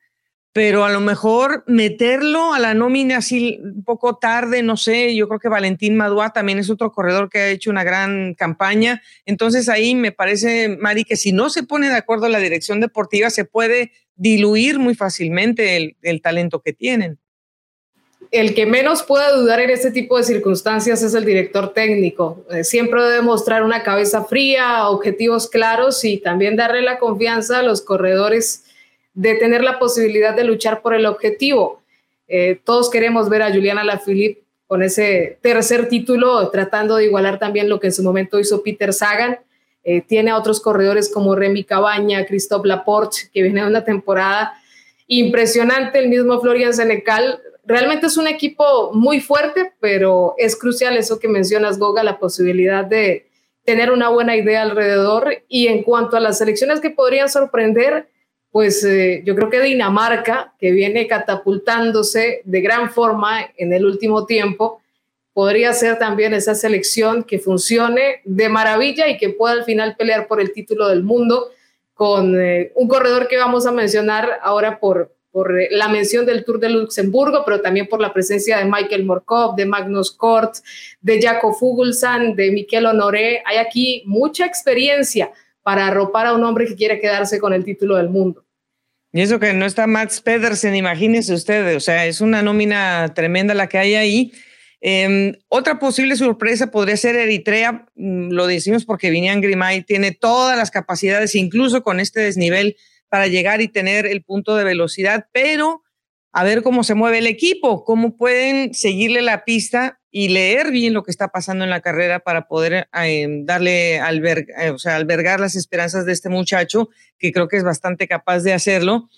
pero a lo mejor meterlo a la nómina así un poco tarde, no sé, yo creo que Valentín Madua también es otro corredor que ha hecho una gran campaña, entonces ahí me parece, Mari, que si no se pone de acuerdo la dirección deportiva, se puede diluir muy fácilmente el, el talento que tienen. El que menos puede dudar en este tipo de circunstancias es el director técnico. Eh, siempre debe mostrar una cabeza fría, objetivos claros y también darle la confianza a los corredores de tener la posibilidad de luchar por el objetivo. Eh, todos queremos ver a Juliana Lafilippe con ese tercer título, tratando de igualar también lo que en su momento hizo Peter Sagan. eh, tiene a otros corredores como Remy Cabaña, Christophe Laporte, que viene de una temporada impresionante, el mismo Florian Senecal. Realmente es un equipo muy fuerte, pero es crucial eso que mencionas, Goga, la posibilidad de tener una buena idea alrededor. Y en cuanto a las selecciones que podrían sorprender, pues eh, yo creo que Dinamarca, que viene catapultándose de gran forma en el último tiempo, podría ser también esa selección que funcione de maravilla y que pueda al final pelear por el título del mundo con eh, un corredor que vamos a mencionar ahora por, por eh, la mención del Tour de Luxemburgo, pero también por la presencia de Michael Morkov, de Magnus Kort, de Jaco Fuglsang, de Miquel Honoré. Hay aquí mucha experiencia para arropar a un hombre que quiere quedarse con el título del mundo. Y eso que no está Max Pedersen, imagínense ustedes, o sea, es una nómina tremenda la que hay ahí. Em, otra posible sorpresa podría ser Eritrea, mm, lo decimos porque Vinian Grimay tiene todas las capacidades, incluso con este desnivel, para llegar y tener el punto de velocidad, pero a ver cómo se mueve el equipo, cómo pueden seguirle la pista y leer bien lo que está pasando en la carrera para poder em, darle eh, albergar las esperanzas de este muchacho, que creo que es bastante capaz de hacerlo.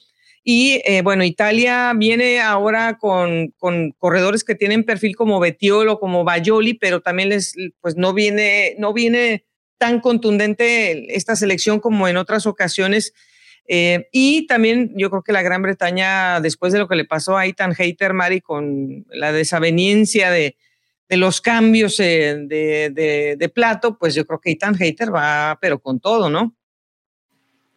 Y eh, bueno, Italia viene ahora con, corredores que tienen perfil como Betiolo, como Bajoli, pero también les, pues no viene, no viene tan contundente esta selección como en otras ocasiones. Eh, y también yo creo que la Gran Bretaña, después de lo que le pasó a Ethan Hater, Mari, con la desaveniencia de, de los cambios eh, de, de, de, plato, pues yo creo que Ethan Hater va, pero con todo, ¿no?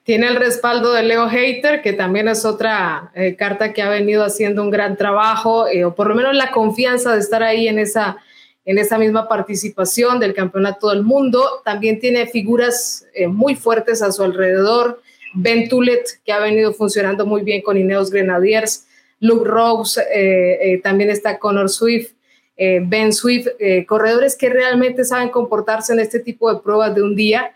Tiene el respaldo de Leo Hater, que también es otra eh, carta que ha venido haciendo un gran trabajo, eh, o por lo menos la confianza de estar ahí en esa, en esa misma participación del Campeonato del Mundo. También tiene figuras eh, muy fuertes a su alrededor. Ben Tulet, que ha venido funcionando muy bien con Ineos Grenadiers. Luke Rose, también está Connor Swift. Ben Swift, corredores que realmente saben comportarse en este tipo de pruebas de un día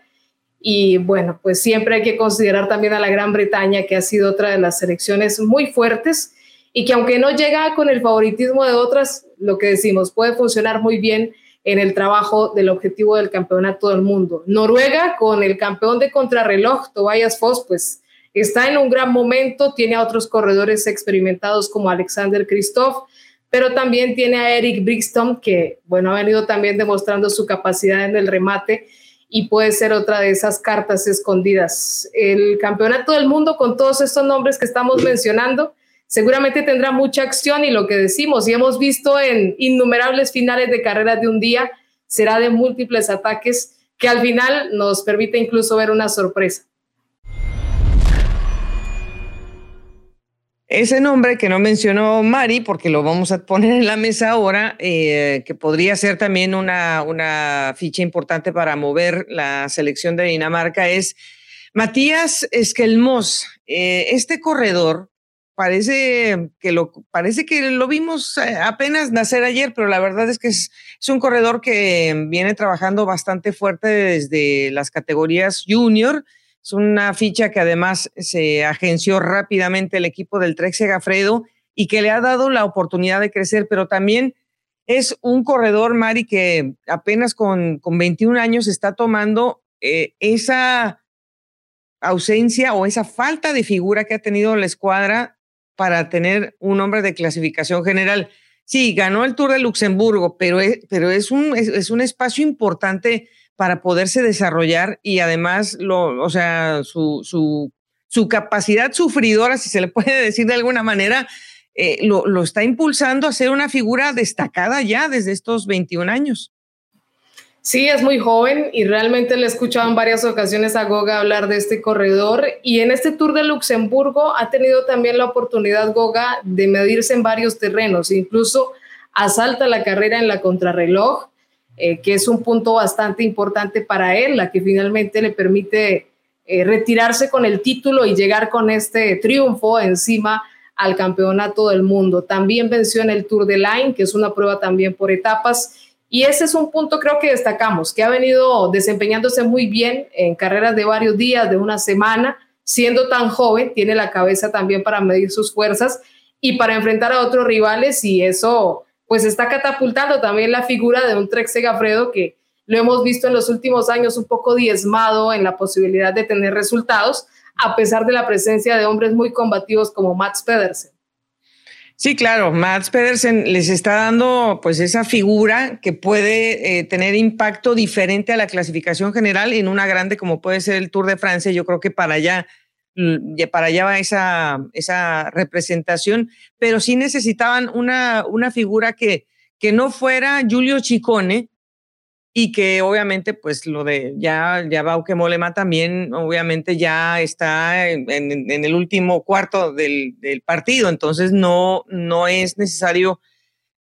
y bueno, pues siempre hay que considerar también a la Gran Bretaña, que ha sido otra de las selecciones muy fuertes y que aunque no llega con el favoritismo de otras, lo que decimos, puede funcionar muy bien en el trabajo del objetivo del campeonato del mundo. Noruega, con el campeón de contrarreloj, Tobias Foss, pues está en un gran momento, tiene a otros corredores experimentados como Alexander Christoph, pero también tiene a Eric Brixton, que bueno, ha venido también demostrando su capacidad en el remate y puede ser otra de esas cartas escondidas. El campeonato del mundo con todos estos nombres que estamos mencionando seguramente tendrá mucha acción y lo que decimos y hemos visto en innumerables finales de carreras de un día será de múltiples ataques que al final nos permite incluso ver una sorpresa. Ese nombre que no mencionó Mari, porque lo vamos a poner en la mesa ahora, eh, que podría ser también una, una ficha importante para mover la selección de Dinamarca, es Matías Esquelmos. Eh, este corredor parece que lo parece que lo vimos eh, apenas nacer ayer, pero la verdad es que es, es, un corredor que viene trabajando bastante fuerte desde las categorías junior. Es una ficha que además se agenció rápidamente el equipo del Trek Segafredo y que le ha dado la oportunidad de crecer, pero también es un corredor, Mari, que apenas con, con 21 años está tomando eh, esa ausencia o esa falta de figura que ha tenido la escuadra para tener un hombre de clasificación general. Sí, ganó el Tour de Luxemburgo, pero es, pero es, un, es un espacio importante para poderse desarrollar y además, o sea, su, su, su capacidad sufridora, si se le [laughs] puede decir de alguna manera, eh, lo, lo, está impulsando a ser una figura destacada ya desde estos 21 años. Sí, es muy joven y realmente le he escuchado en varias ocasiones a Goga hablar de este corredor y en este Tour de Luxemburgo ha tenido también la oportunidad Goga de medirse en varios terrenos, incluso asalta la carrera en la contrarreloj, eh, que es un punto bastante importante para él, la que finalmente le permite eh, retirarse con el título y llegar con este triunfo encima al campeonato del mundo. También venció en el Tour de Line, que es una prueba también por etapas. Y ese es un punto creo que destacamos, que ha venido desempeñándose muy bien en carreras de varios días, de una semana, siendo tan joven, tiene la cabeza también para medir sus fuerzas y para enfrentar a otros rivales y eso pues está catapultando también la figura de un Trek Segafredo que, lo hemos visto en los últimos años un poco diezmado en la posibilidad de tener resultados, a pesar de la presencia de hombres muy combativos como Mats Pedersen. Sí, claro, Mats Pedersen les está dando pues esa figura que puede eh, tener impacto diferente a la clasificación general en una grande como puede ser el Tour de Francia. Yo creo que para allá, mm, para allá va esa, esa representación, pero sí necesitaban una, una figura que, que no fuera Giulio Ciccone, y que obviamente pues lo de ya, ya Bauke Molema también obviamente ya está en, el último cuarto del, partido, entonces no, no es necesario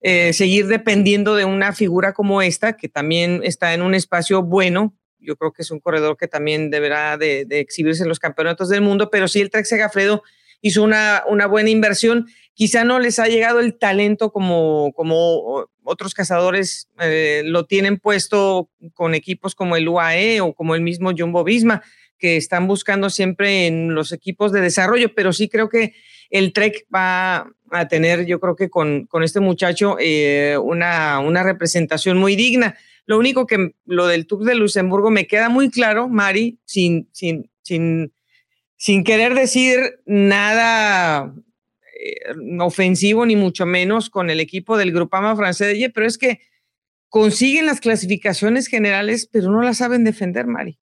eh, seguir dependiendo de una figura como esta, que también está en un espacio bueno. Yo creo que es un corredor que también deberá de, exhibirse en los campeonatos del mundo, pero sí el Trek Segafredo hizo una, una buena inversión. Quizá no les ha llegado el talento como, como otros cazadores eh, lo tienen puesto con equipos como el UAE o como el mismo Jumbo Visma, que están buscando siempre en los equipos de desarrollo, pero sí creo que el Trek va a tener, yo creo que con, con este muchacho, eh, una, una representación muy digna. Lo único que lo del Tour de Luxemburgo me queda muy claro, Mari, sin, sin, sin, sin querer decir nada ofensivo ni mucho menos con el equipo del Grupama francés, pero es que consiguen las clasificaciones generales, pero no las saben defender, Mari.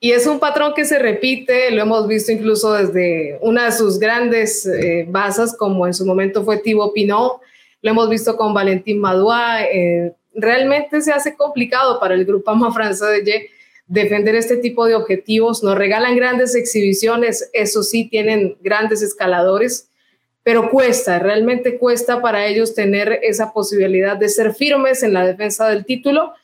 Y es un patrón que se repite, lo hemos visto incluso desde una de sus grandes eh, basas, como en su momento fue Thibaut Pinot, lo hemos visto con Valentín Madua. Eh, realmente se hace complicado para el Grupama francés de defender este tipo de objetivos. Nos regalan grandes exhibiciones, eso sí, tienen grandes escaladores, pero cuesta, realmente cuesta para ellos tener esa posibilidad de ser firmes en la defensa del título.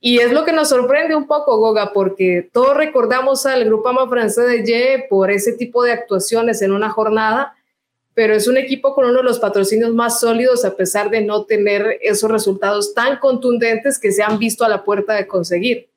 Y es lo que nos sorprende un poco, Goga, porque todos recordamos al Grupama francés de Ye por ese tipo de actuaciones en una jornada, pero es un equipo con uno de los patrocinios más sólidos a pesar de no tener esos resultados tan contundentes que se han visto a la puerta de conseguir.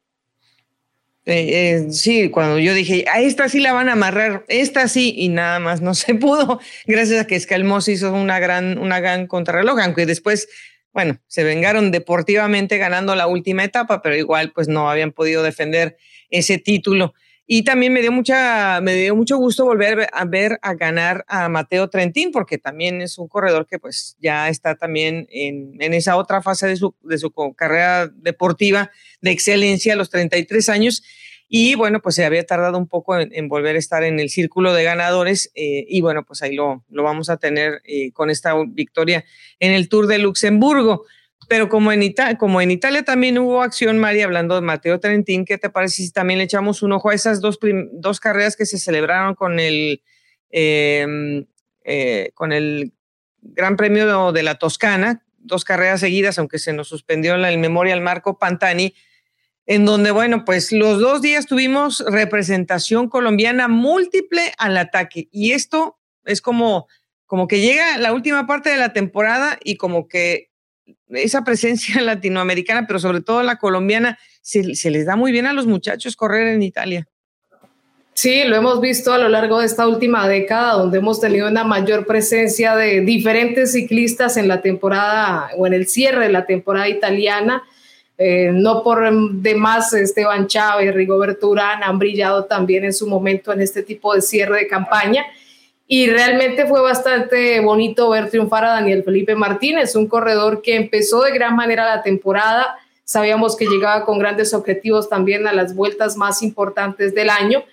Eh, eh, sí, cuando yo dije, a esta sí la van a amarrar, esta sí, y nada más no se [laughs] pudo, gracias a que Escalmos hizo una gran, una gran contrarreloj, aunque después, bueno, se vengaron deportivamente ganando la última etapa, pero igual pues no habían podido defender ese título. Y también me dio, mucha, me dio mucho gusto volver a ver a ganar a Mateo Trentín, porque también es un corredor que pues ya está también en, en esa otra fase de su, de su carrera deportiva de excelencia a los 33 años. Y bueno, pues se había tardado un poco en, volver a estar en el círculo de ganadores. Eh, y bueno, pues ahí lo, lo vamos a tener eh, con esta victoria en el Tour de Luxemburgo. Pero como en, Italia, como en Italia también hubo acción, María, hablando de Mateo Trentín, ¿qué te parece si también le echamos un ojo a esas dos, dos carreras que se celebraron con el, em, eh, con el Gran Premio de la Toscana, dos carreras seguidas, aunque se nos suspendió el Memorial Marco Pantani, en donde, bueno, pues los dos días tuvimos representación colombiana múltiple al ataque. Y esto es como, como que llega la última parte de la temporada y como que esa presencia [laughs] latinoamericana, pero sobre todo la colombiana, se, les da muy bien a los muchachos correr en Italia. Sí, lo hemos visto a lo largo de esta última década, donde hemos tenido una mayor presencia de diferentes ciclistas en la temporada o en el cierre de la temporada italiana. Eh, no por demás Esteban Chávez, Rigoberto Urán han brillado también en su momento en este tipo de cierre de campaña y realmente fue bastante bonito ver triunfar a Daniel Felipe Martínez, un corredor que empezó de gran manera la temporada. Sabíamos que llegaba con grandes objetivos también a las vueltas más importantes del año,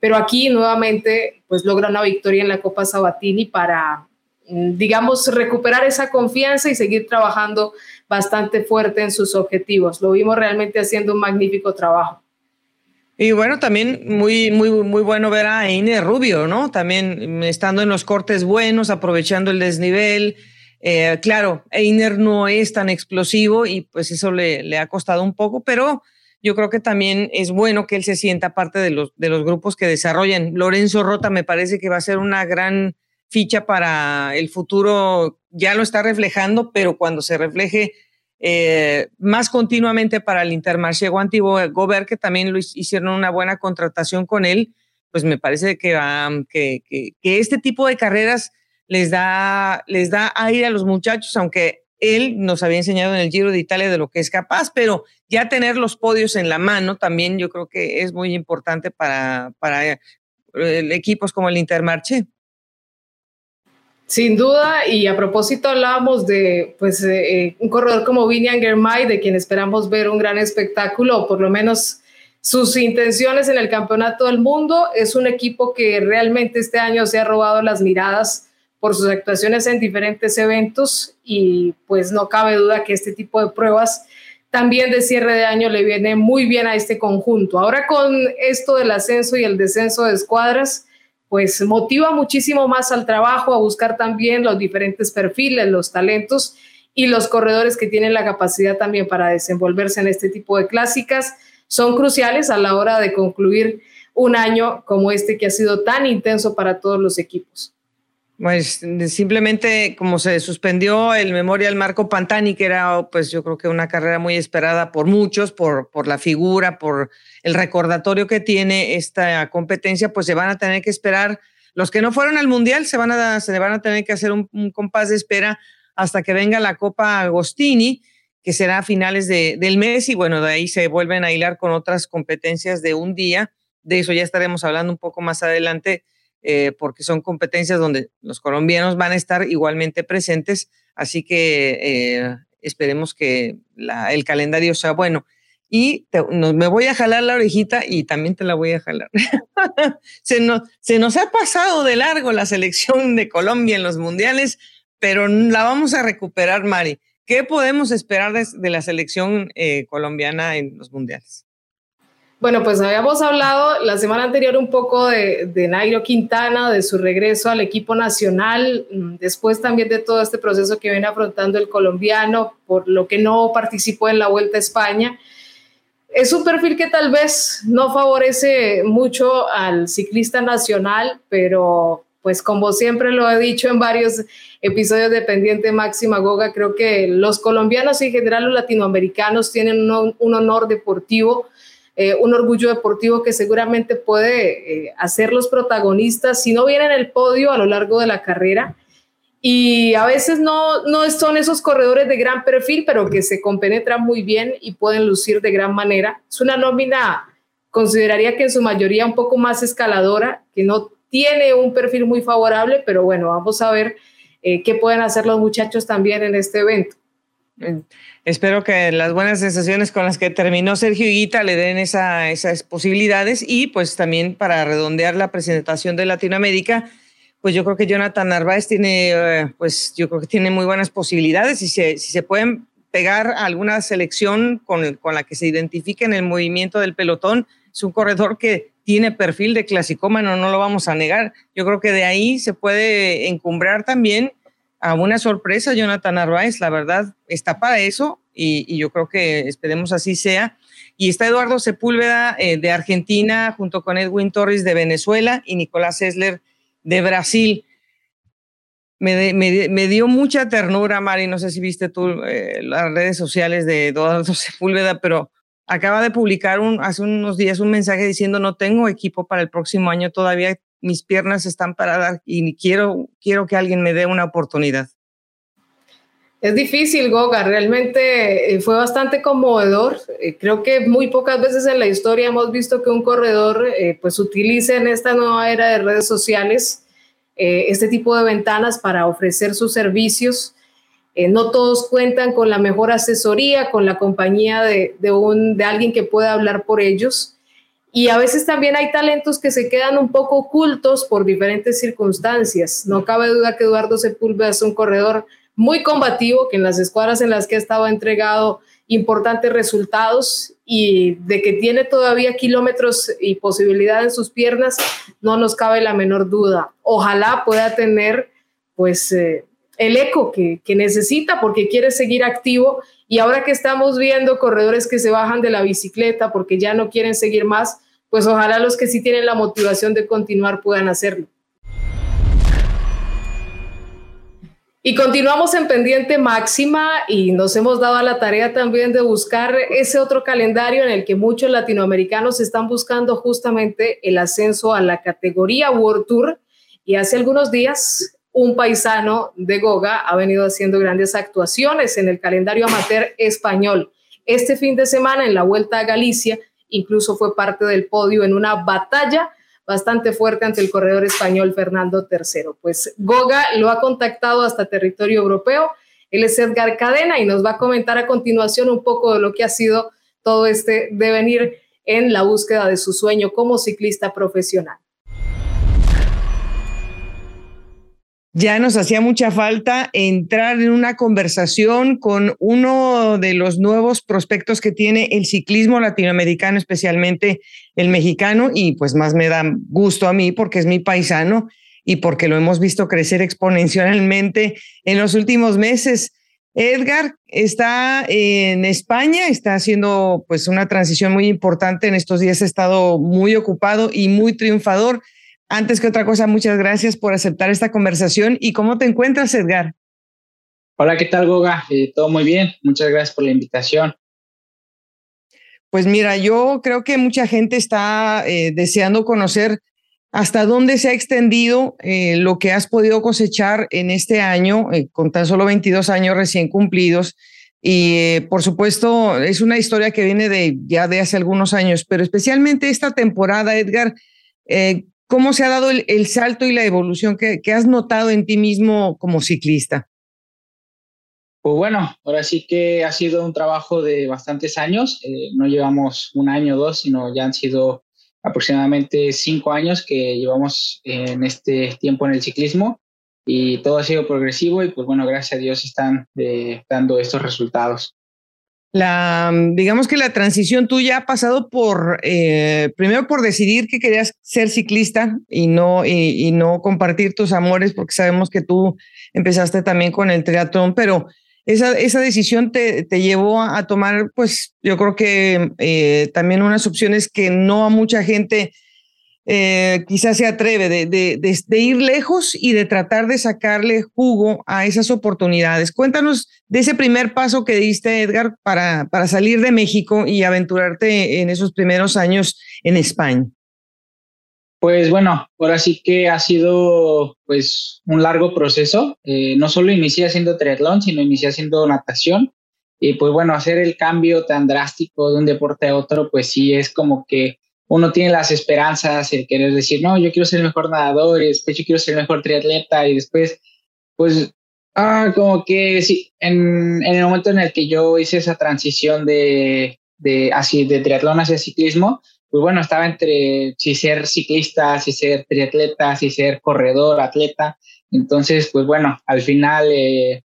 pero aquí nuevamente pues logra una victoria en la Copa Sabatini para, mm, digamos, recuperar esa confianza y seguir trabajando bastante fuerte en sus objetivos. Lo vimos realmente haciendo un magnífico trabajo. Y bueno, también muy, muy, muy bueno ver a Einer Rubio, ¿no? También estando en los cortes buenos, aprovechando el desnivel. Eh, claro, Einer no es tan explosivo y pues eso le, le, ha costado un poco, pero yo creo que también es bueno que él se sienta parte de los, de los grupos que desarrollan. Lorenzo Rota me parece que va a ser una gran ficha para el futuro, ya lo está reflejando, pero cuando se refleje eh, más continuamente para el Intermarché Guantibo Gobert, que también hicieron una buena contratación con él, pues me parece que, que, que, este tipo de carreras les da, les da aire a los muchachos, aunque él nos había enseñado en el Giro de Italia de lo que es capaz, pero ya tener los podios en la mano también yo creo que es muy importante para, para eh, equipos como el Intermarché. Sin duda, y a propósito hablábamos de pues, eh, eh, un corredor como Vinian Germay, de quien esperamos ver un gran espectáculo, por lo menos sus intenciones en el campeonato del mundo. Es un equipo que realmente este año se ha robado las miradas por sus actuaciones en diferentes eventos y pues no cabe duda que este tipo de pruebas también de cierre de año le viene muy bien a este conjunto. Ahora con esto del ascenso y el descenso de escuadras, pues motiva muchísimo más al trabajo, a buscar también los diferentes perfiles, los talentos y los corredores que tienen la capacidad también para desenvolverse en este tipo de clásicas son cruciales a la hora de concluir un año como este que ha sido tan intenso para todos los equipos. Pues simplemente como se suspendió el Memorial Marco Pantani, que era pues yo creo que una carrera muy esperada por muchos, por, por la figura, por el recordatorio que tiene esta competencia, pues se van a tener que esperar. Los que no fueron al Mundial se van a, se van a tener que hacer un, compás de espera hasta que venga la Copa Agostini, que será a finales de, del mes, y bueno, de ahí se vuelven a hilar con otras competencias de un día. De eso ya estaremos hablando un poco más adelante eh, porque son competencias donde los colombianos van a estar igualmente presentes, así que eh, esperemos que el calendario sea bueno. Y me voy a jalar la orejita y también te la voy a jalar. [laughs] se, nos, ha pasado de largo la selección de Colombia en los mundiales, pero la vamos a recuperar, Mari. ¿Qué podemos esperar de, la selección eh, colombiana en los mundiales? Bueno, pues habíamos hablado la semana anterior un poco de, Nairo Quintana, de su regreso al equipo nacional, mm, después también de todo este proceso que viene afrontando el colombiano, por lo que no participó en la Vuelta a España. Es un perfil que tal vez no favorece mucho al ciclista nacional, pero pues como siempre lo he dicho en varios episodios de Pendiente Máxima Goga, creo que los colombianos y en general los latinoamericanos tienen un honor deportivo eh, un orgullo deportivo que seguramente puede eh, hacerlos protagonistas, si no vienen el podio a lo largo de la carrera. Y a veces no, no son esos corredores de gran perfil, pero que se compenetran muy bien y pueden lucir de gran manera. Es una nómina, consideraría que en su mayoría un poco más escaladora, que no tiene un perfil muy favorable, pero bueno, vamos a ver eh, qué pueden hacer los muchachos también en este evento. Espero que las buenas sensaciones con las que terminó Sergio Higuita le den esas posibilidades y pues también para redondear la presentación de Latinoamérica, pues yo creo que Jonathan Narváez tiene, eh, pues yo creo que tiene muy buenas posibilidades y si se pueden pegar alguna selección con, con la que se identifique en el movimiento del pelotón, es un corredor que tiene perfil de clasicómano, no lo vamos a negar. Yo creo que de ahí se puede encumbrar también a una sorpresa, Jonathan Narváez, la verdad, está para eso y, yo creo que esperemos así sea. Y está Eduardo Sepúlveda eh, de Argentina junto con Edwin Torres de Venezuela y Nicolás Esler de Brasil. Me, me, dio mucha ternura, Mari, no sé si viste tú eh, las redes sociales de Eduardo [laughs] Sepúlveda, pero acaba de publicar hace unos días un mensaje diciendo no tengo equipo para el próximo año, todavía mis piernas están paradas y quiero, quiero que alguien me dé una oportunidad. Es difícil, Goga, realmente eh, fue bastante conmovedor. Eh, creo que muy pocas veces en la historia hemos visto que un corredor eh, pues utilice en esta nueva era de redes sociales este tipo de ventanas para ofrecer sus servicios. no todos cuentan con la mejor asesoría, con la compañía de, de, un, de alguien que pueda hablar por ellos. Y a veces también hay talentos que se quedan un poco ocultos por diferentes circunstancias. No cabe duda que Eduardo Sepúlveda es un corredor muy combativo, que en las escuadras en las que ha estado entregado importantes resultados y de que tiene todavía kilómetros y posibilidad en sus piernas, no nos cabe la menor duda. Ojalá pueda tener pues eh, el eco que, que necesita porque quiere seguir activo y ahora que estamos viendo corredores que se bajan de la bicicleta porque ya no quieren seguir más, pues ojalá los que sí tienen la motivación de continuar puedan hacerlo. Y continuamos en pendiente máxima y nos hemos dado a la tarea también de buscar ese otro calendario en el que muchos latinoamericanos están buscando justamente el ascenso a la categoría World Tour. Y hace algunos días un paisano de Goga ha venido haciendo grandes actuaciones en el calendario amateur español. Este fin de semana en la Vuelta a Galicia incluso fue parte del podio en una batalla bastante fuerte ante el corredor español Fernando III. Pues Goga lo ha contactado hasta territorio europeo. Él es Edgar Cadena y nos va a comentar a continuación un poco de lo que ha sido todo este devenir en la búsqueda de su sueño como ciclista profesional. Ya nos hacía mucha falta entrar en una conversación con uno de los nuevos prospectos que tiene el ciclismo latinoamericano, especialmente el mexicano, y pues más me da gusto a mí porque es mi paisano y porque lo hemos visto crecer exponencialmente en los últimos meses. Edgar está en España, está haciendo pues una transición muy importante en estos días, ha estado muy ocupado y muy triunfador. Antes que otra cosa, muchas gracias por aceptar esta conversación. ¿Y cómo te encuentras, Edgar? Hola, ¿qué tal, Goga? Eh, todo muy bien. Muchas gracias por la invitación. Pues mira, yo creo que mucha gente está eh, deseando conocer hasta dónde se ha extendido eh, lo que has podido cosechar en este año, con tan solo 22 años recién cumplidos. Y por supuesto, es una historia que viene de ya de hace algunos años, pero especialmente esta temporada, Edgar, ¿Cómo se ha dado el, salto y la evolución que, has notado en ti mismo como ciclista? Pues bueno, ahora sí que ha sido un trabajo de bastantes años. Eh, no llevamos un año o dos, sino ya han sido aproximadamente cinco años que llevamos en este tiempo en el ciclismo y todo ha sido progresivo y pues bueno, gracias a Dios están eh, dando estos resultados la, digamos que la transición tuya ha pasado por, eh, primero por decidir que querías ser ciclista y no, y, no compartir tus amores, porque sabemos que tú empezaste también con el triatlón, pero esa, esa decisión te, te llevó a, tomar, pues yo creo que eh, también unas opciones que no a mucha gente eh, quizás se atreve de, de, ir lejos y de tratar de sacarle jugo a esas oportunidades. Cuéntanos de ese primer paso que diste, Edgar, para, para salir de México y aventurarte en esos primeros años en España. Pues bueno, ahora sí que ha sido pues un largo proceso. Eh, no solo inicié haciendo triatlón, sino inicié haciendo natación. Y pues bueno, hacer el cambio tan drástico de un deporte a otro, pues sí es como que uno tiene las esperanzas, el querer decir, no, yo quiero ser el mejor nadador, y después yo quiero ser el mejor triatleta, y después, pues, ah, como que sí, en, en el momento en el que yo hice esa transición de, de, así, de triatlón hacia ciclismo, pues bueno, estaba entre si ser ciclista, si ser triatleta, si ser corredor, atleta. Entonces, pues bueno, al final eh,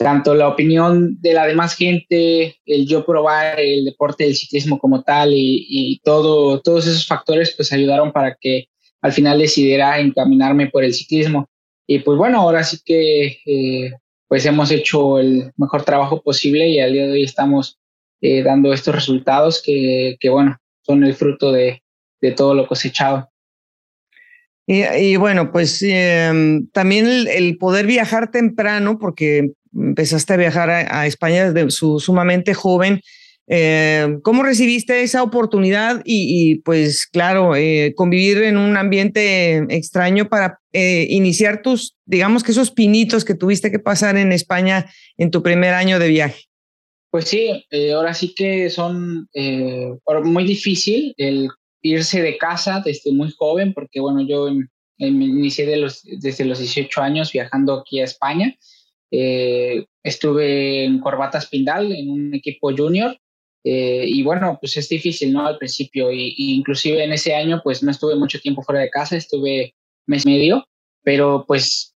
tanto la opinión de la demás gente, el yo probar el deporte del ciclismo como tal y, todo, todos esos factores pues ayudaron para que al final decidiera encaminarme por el ciclismo. Y pues bueno, ahora sí que eh, pues hemos hecho el mejor trabajo posible y al día de hoy estamos eh, dando estos resultados que, que, bueno, son el fruto de, de todo lo cosechado. Y, bueno, pues em, también el, poder viajar temprano, porque empezaste a viajar a, España desde su, sumamente joven. Eh, ¿Cómo recibiste esa oportunidad y, pues claro, eh, convivir en un ambiente extraño para eh, iniciar tus, digamos que esos pinitos que tuviste que pasar en España en tu primer año de viaje? Pues sí, ahora sí que son muy difícil el irse de casa desde muy joven, porque bueno, yo inicié de los, desde los 18 años viajando aquí a España eh, estuve en Corbatas Pindal, en un equipo junior, eh, y bueno, pues es difícil, ¿no? Al principio, y, inclusive en ese año, pues no estuve mucho tiempo fuera de casa, estuve mes medio, pero pues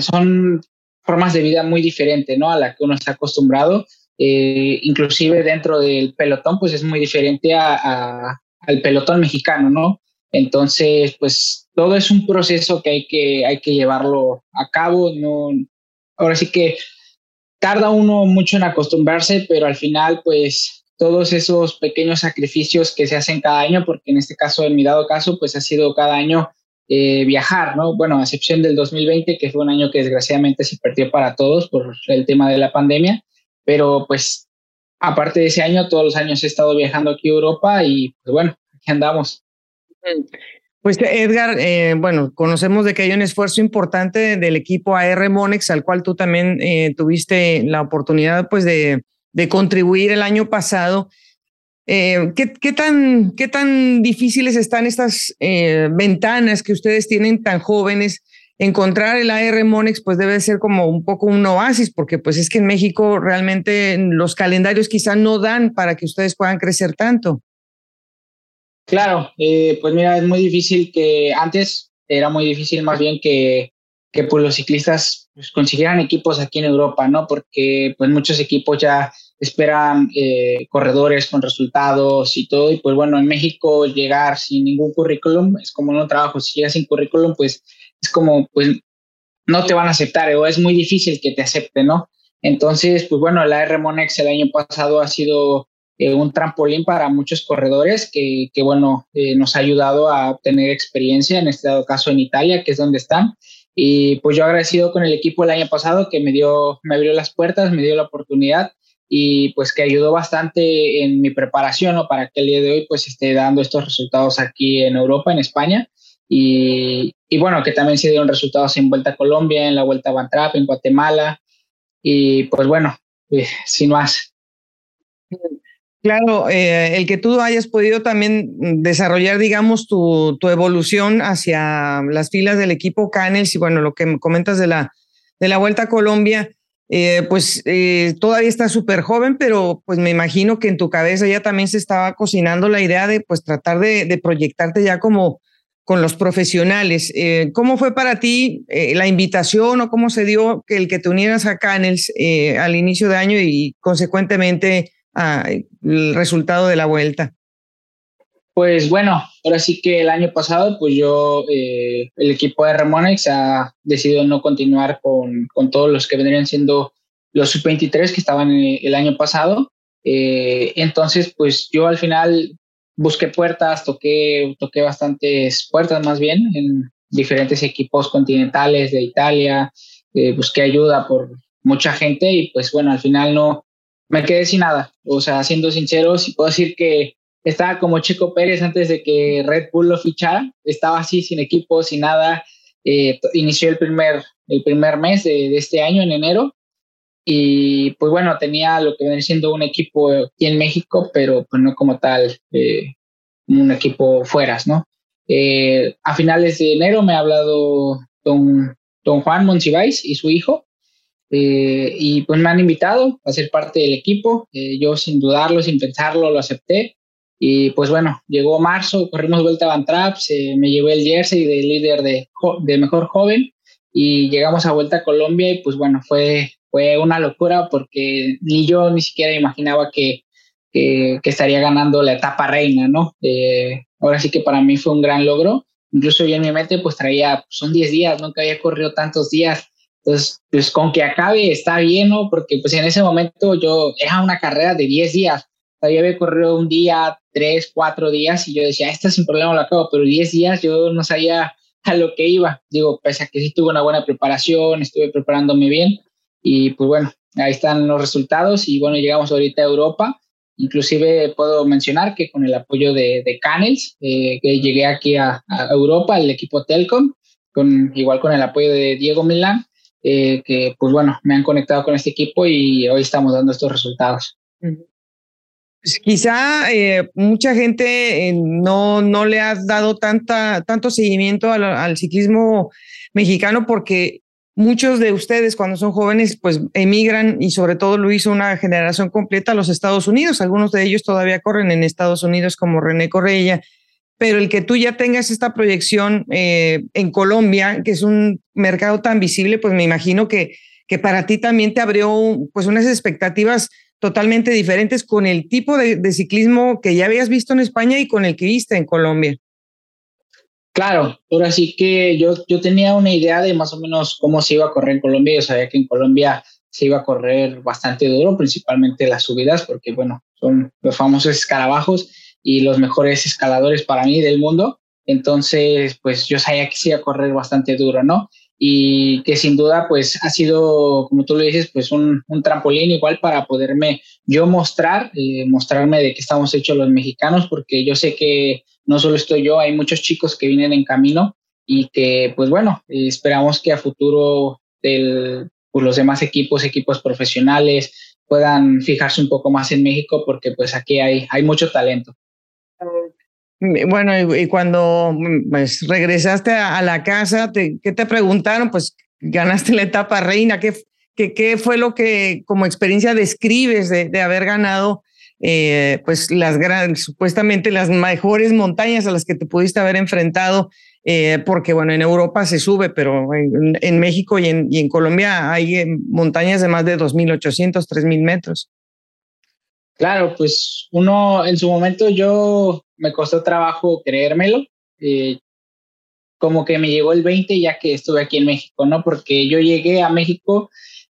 son formas de vida muy diferentes, ¿no? A la que uno está acostumbrado. Eh, inclusive dentro del pelotón, pues es muy diferente a, al pelotón mexicano, ¿no? Entonces, pues todo es un proceso que hay que, hay que llevarlo a cabo, no, ahora sí que tarda uno mucho en acostumbrarse, pero al final, pues todos esos pequeños sacrificios que se hacen cada año, porque en este caso, en mi dado caso, pues ha sido cada año eh, viajar, ¿no? Bueno, a excepción del 2020, que fue un año que desgraciadamente se perdió para todos por el tema de la pandemia, pero pues aparte de ese año, todos los años he estado viajando aquí a Europa y pues bueno, aquí andamos. Pues Edgar, eh, bueno, conocemos de que hay un esfuerzo importante del equipo AR Monex, al cual tú también eh, tuviste la oportunidad pues de, de, contribuir el año pasado. Eh, ¿qué, ¿qué, tan, ¿Qué tan difíciles están estas ventanas que ustedes tienen tan jóvenes? Encontrar el AR Monex pues debe ser como un poco un oasis, porque pues es que en México realmente los calendarios quizá no dan para que ustedes puedan crecer tanto. Claro, eh, pues mira, es muy difícil que antes era muy difícil más bien que, que pues los ciclistas pues, consiguieran equipos aquí en Europa, ¿no? Porque pues muchos equipos ya esperan eh, corredores con resultados y todo, y pues bueno, en México llegar sin ningún currículum es como un trabajo, si llegas sin currículum, pues es como, pues no te van a aceptar o es muy difícil que te acepten, ¿no? Entonces, pues bueno, la R Monex el año pasado ha sido eh, un trampolín para muchos corredores que, que bueno, eh, nos ha ayudado a obtener experiencia, en este caso en Italia, que es donde están. Y pues yo agradecido con el equipo el año pasado que me dio, me abrió las puertas, me dio la oportunidad y pues que ayudó bastante en mi preparación ¿no? para que el día de hoy pues esté dando estos resultados aquí en Europa, en España. Y, y bueno, que también se dieron resultados en Vuelta a Colombia, en la Vuelta a Van en Guatemala. Y pues bueno, eh, sin más. Claro, eh, el que tú hayas podido también desarrollar, digamos, tu, evolución hacia las filas del equipo Canels y bueno, lo que comentas de la, de la Vuelta a Colombia, eh, pues eh, todavía está súper joven, pero pues me imagino que en tu cabeza ya también se estaba cocinando la idea de pues tratar de, de proyectarte ya como con los profesionales. ¿Cómo fue para ti la invitación o cómo se dio que el que te unieras a Canels al inicio de año y consecuentemente el resultado de la vuelta? Pues bueno, ahora sí que el año pasado, pues yo, eh, el equipo de Ramonex ha decidido no continuar con, con todos los que vendrían siendo los sub-23 que estaban el año pasado. Eh, entonces, pues yo al final busqué puertas, toqué, toqué bastantes puertas más bien en diferentes equipos continentales de Italia, eh, busqué ayuda por mucha gente y pues bueno, al final no, me quedé sin nada. O sea, siendo sincero, si puedo decir que estaba como Chico Pérez antes de que Red Bull lo fichara. Estaba así, sin equipo, sin nada. Eh, inició el primer, el primer mes de, este año, en enero. Y pues bueno, tenía lo que viene siendo un equipo aquí en México, pero pues no como tal, eh, un equipo fueras, ¿no? Eh, a finales de enero me ha hablado don, don Juan Monsiváis y su hijo eh, y pues me han invitado a ser parte del equipo. Eh, yo sin dudarlo, sin pensarlo, lo acepté. Y pues bueno, llegó marzo, corrimos vuelta a Van Traps, me llevé el jersey de líder de, de mejor joven y llegamos a vuelta a Colombia y pues bueno, fue, fue una locura porque ni yo ni siquiera imaginaba que, que, estaría ganando la etapa reina, ¿no? Eh, ahora sí que para mí fue un gran logro. Incluso yo en mi mente pues traía, son 10 días, nunca había corrido tantos días entonces, pues con que acabe está bien, ¿no? Porque pues en ese momento yo era una carrera de 10 días. O sea, yo había corrido un día, tres, cuatro días y yo decía, esta sin problema lo acabo, pero 10 días yo no sabía [laughs] a lo que iba. Digo, pese a que sí tuve una buena preparación, estuve preparándome bien y pues bueno, ahí están los resultados y bueno, llegamos ahorita a Europa. Inclusive puedo mencionar que con el apoyo de, de Canels, eh, que llegué aquí a, Europa, el equipo Telcom, igual con el apoyo de Diego Milán, eh, que pues bueno, me han conectado con este equipo y hoy estamos dando estos resultados. Pues quizá eh, mucha gente eh, no, no le ha dado tanta, tanto seguimiento al, al, ciclismo mexicano porque muchos de ustedes cuando son jóvenes pues emigran y sobre todo lo hizo una generación completa a los Estados Unidos. Algunos de ellos todavía corren en Estados Unidos como René Correia pero el que tú ya tengas esta proyección eh, en Colombia, que es un mercado tan visible, pues me imagino que, que para ti también te abrió pues unas expectativas totalmente diferentes con el tipo de, ciclismo que ya habías visto en España y con el que viste en Colombia. Claro, ahora sí que yo, yo tenía una idea de más o menos cómo se iba a correr en Colombia. Yo sabía que en Colombia se iba a correr bastante duro, principalmente las subidas, porque bueno, son los famosos escarabajos y los mejores escaladores para mí del mundo. Entonces, pues yo sabía que se iba a correr bastante duro, ¿no? y que sin duda pues ha sido, como tú lo dices, pues un, un trampolín igual para poderme yo mostrar, eh, mostrarme de que estamos hechos los mexicanos, porque yo sé que no solo estoy yo, hay muchos chicos que vienen en camino y que pues bueno, esperamos que a futuro del, pues, los demás equipos, equipos profesionales, puedan fijarse un poco más en México porque pues aquí hay, hay mucho talento. Bueno, y, cuando pues, regresaste a, la casa, ¿qué te preguntaron? Pues ganaste la etapa reina. ¿Qué, fue lo que como experiencia describes de, de haber ganado eh, pues las grandes, supuestamente las mejores montañas a las que te pudiste haber enfrentado? Eh, porque bueno, en Europa se sube, pero en, en México y en, y en, Colombia hay eh, montañas de más de 2.800, 3.000 metros. Claro, pues uno en su momento yo me costó trabajo creérmelo. Eh, como que me llegó el 20 ya que estuve aquí en México, ¿no? Porque yo llegué a México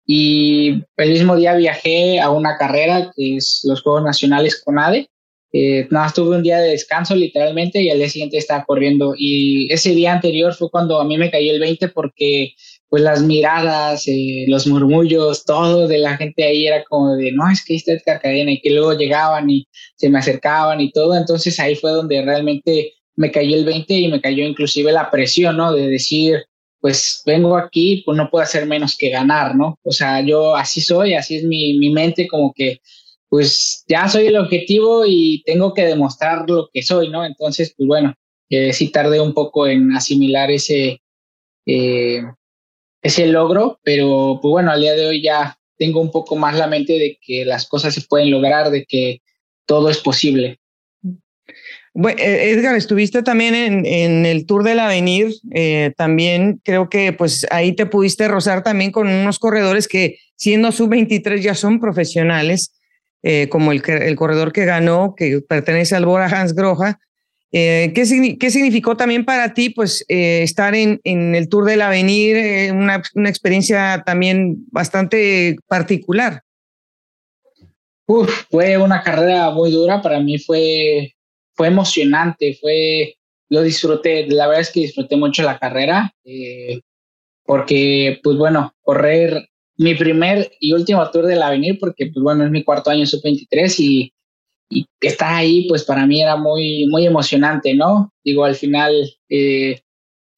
y el mismo día viajé a una carrera que es los Juegos Nacionales CONADE. Eh, nada, tuve un día de descanso literalmente y al día siguiente estaba corriendo. Y ese día anterior fue cuando a mí me cayó el 20 porque pues las miradas, eh, los murmullos, todo de la gente ahí era como de, no, es que está Edgar Cadena y que luego llegaban y se me acercaban y todo. Entonces ahí fue donde realmente me cayó el 20 y me cayó inclusive la presión, ¿no? De decir, pues vengo aquí, pues no puedo hacer menos que ganar, ¿no? O sea, yo así soy, así es mi, mi mente, como que, pues ya soy el objetivo y tengo que demostrar lo que soy, ¿no? Entonces, pues bueno, eh, sí tardé un poco en asimilar ese, eh, ese logro, pero pues bueno, al día de hoy ya tengo un poco más la mente de que las cosas se pueden lograr, de que todo es posible. Eh, Edgar, estuviste también en, en, el Tour del Avenir, eh, también creo que pues ahí te pudiste rozar también con unos corredores que siendo sub-23 ya son profesionales, eh, como el, el corredor que ganó, que pertenece al Bora Hans Groja, eh, ¿qué, ¿qué, significó también para ti pues, eh, estar en, en, el Tour del Avenir, eh, una, una, experiencia también bastante particular? Uf, fue una carrera muy dura, para mí fue, fue emocionante, fue, lo disfruté, la verdad es que disfruté mucho la carrera, eh, porque pues bueno, correr mi primer y último Tour del Avenir, porque pues bueno, es mi cuarto año sub-23 y y estar ahí, pues para mí era muy, muy emocionante, ¿no? Digo, al final eh,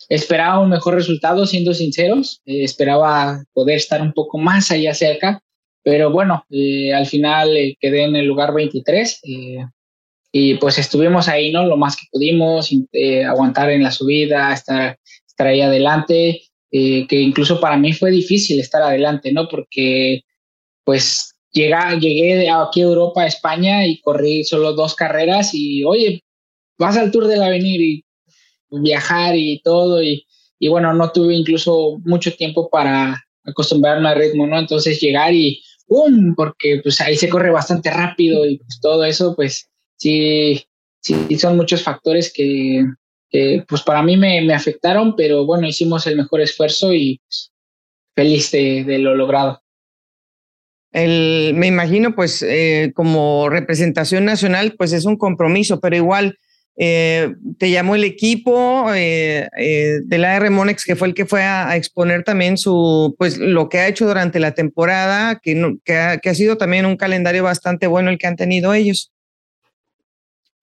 esperaba un mejor resultado, siendo sinceros, eh, esperaba poder estar un poco más allá cerca, pero bueno, eh, al final quedé en el lugar 23 eh, y pues estuvimos ahí, ¿no? Lo más que pudimos, aguantar en la subida, estar, estar ahí adelante, que incluso para mí fue difícil estar adelante, ¿no? Porque pues llegué aquí a Europa, a España y corrí solo dos carreras y, oye, vas al Tour del Avenir y viajar y todo y, y bueno, no tuve incluso mucho tiempo para acostumbrarme al ritmo, ¿no? Entonces llegar y ¡pum! Porque pues ahí se corre bastante rápido y pues todo eso, pues sí, sí son muchos factores que, pues para mí me, me, afectaron, pero bueno, hicimos el mejor esfuerzo y feliz de, de lo logrado. El, me imagino, pues, eh, como representación nacional, pues es un compromiso, pero igual eh, te llamó el equipo eh, eh, de la Monex, que fue el que fue a, exponer también su, pues, lo que ha hecho durante la temporada, que, que, ha, sido también un calendario bastante bueno el que han tenido ellos.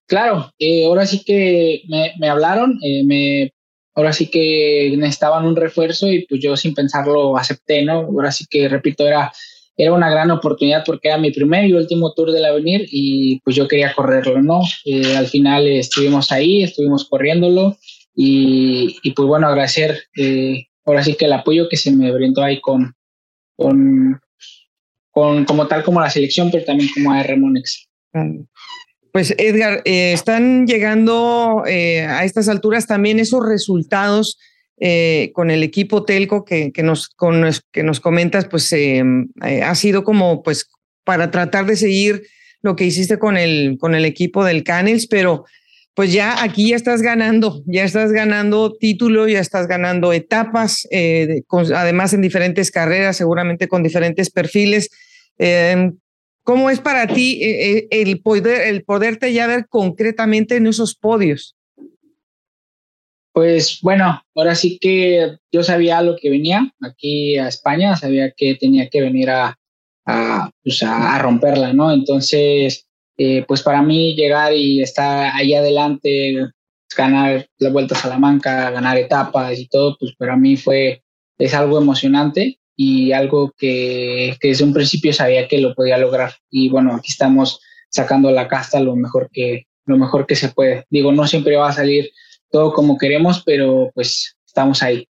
Claro, ahora sí que me, me hablaron, me ahora sí que necesitaban un refuerzo y pues yo sin pensarlo acepté, ¿no? Ahora sí que, repito, era era una gran oportunidad porque era mi primer y último tour del Avenir y pues yo quería correrlo, ¿no? Eh, al final eh, estuvimos ahí, estuvimos corriéndolo y, y pues bueno, agradecer eh, ahora sí que el apoyo que se me brindó ahí con, con, con como tal como la selección, pero también como AR Monex. Pues Edgar, eh, están llegando a estas alturas también esos resultados eh, con el equipo Telco que, que, nos, con, que nos comentas, pues eh, eh, ha sido como pues para tratar de seguir lo que hiciste con el, con el equipo del Canels, pero pues ya aquí ya estás ganando, ya estás ganando título, ya estás ganando etapas, eh, con, además en diferentes carreras, seguramente con diferentes perfiles. Em, ¿Cómo es para ti eh, el, poder, el poderte ya ver concretamente en esos podios? Pues bueno, ahora sí que yo sabía lo que venía aquí a España, sabía que tenía que venir a, a, pues romperla, ¿no? Entonces, eh, pues para mí llegar y estar ahí adelante, ganar la Vuelta a Salamanca, ganar etapas y todo, pues para mí fue, es algo emocionante y algo que, que desde un principio sabía que lo podía lograr. Y bueno, aquí estamos sacando la casta lo mejor que, lo mejor que se puede. Digo, no siempre va a salir todo como queremos, pero pues estamos ahí.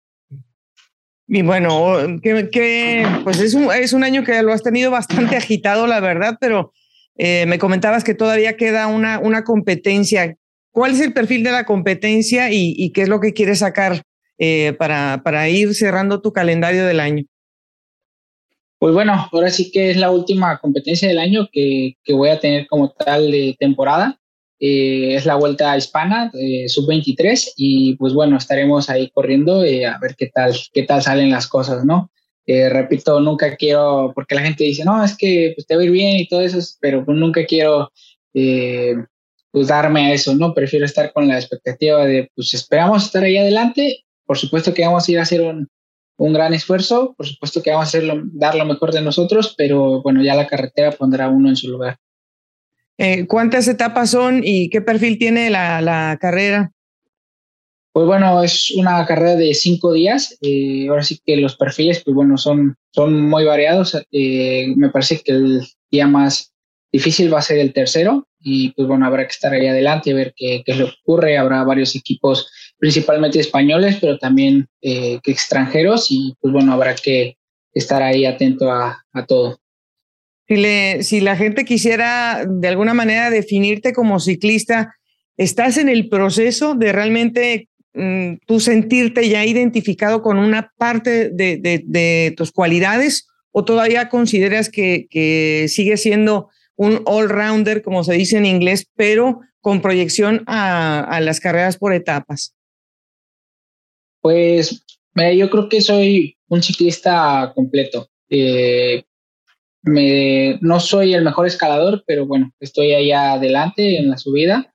Y bueno, que, pues es un, es un año que lo has tenido bastante agitado, la verdad, pero eh, me comentabas que todavía queda una, una competencia. ¿Cuál es el perfil de la competencia y, qué es lo que quieres sacar eh, para, para ir cerrando tu calendario del año? Pues bueno, ahora sí que es la última competencia del año que, que voy a tener como tal de temporada. Eh, es la vuelta hispana eh, sub-23 y pues bueno, estaremos ahí corriendo eh, a ver qué tal, qué tal salen las cosas, ¿no? repito, nunca quiero, porque la gente dice, no, es que pues, te va a ir bien y todo eso, pero pues, nunca quiero pues darme a eso, ¿no? Prefiero estar con la expectativa de, pues esperamos estar ahí adelante, por supuesto que vamos a ir a hacer un, un gran esfuerzo, por supuesto que vamos a hacerlo, dar lo mejor de nosotros, pero bueno, ya la carretera pondrá uno en su lugar. Eh, ¿Cuántas etapas son y qué perfil tiene la, carrera? Pues bueno, es una carrera de cinco días. Eh, ahora sí que los perfiles, pues bueno, son, son muy variados. Eh, me parece que el día más difícil va a ser el tercero y pues bueno, habrá que estar ahí adelante y ver qué, qué es ocurre. Habrá varios equipos, principalmente españoles, pero también que extranjeros y pues bueno, habrá que estar ahí atento a todo si, la gente quisiera de alguna manera definirte como ciclista, ¿estás en el proceso de realmente mm, tú sentirte ya identificado con una parte de, tus cualidades o todavía consideras que, que sigue siendo un all-rounder, como se dice en inglés, pero con proyección a, las carreras por etapas? Pues yo creo que soy un ciclista completo. Eh, me, no soy el mejor escalador, pero bueno, estoy ahí adelante en la subida.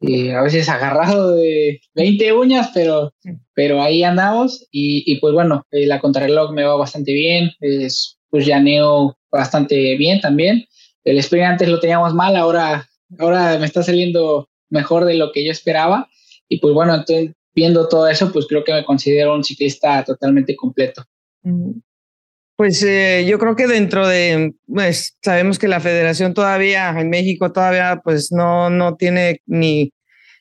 Y a veces agarrado de 20 uñas, pero, pero ahí andamos. Y, y pues bueno, eh, la contrarreloj me va bastante bien. Es, pues llaneo bastante bien también. El sprint antes lo teníamos mal, ahora, ahora me está saliendo mejor de lo que yo esperaba. Y pues bueno, entonces, viendo todo eso, pues creo que me considero un ciclista totalmente completo. Pues eh, yo creo que dentro de, pues sabemos que la federación todavía en México todavía pues no, no tiene ni,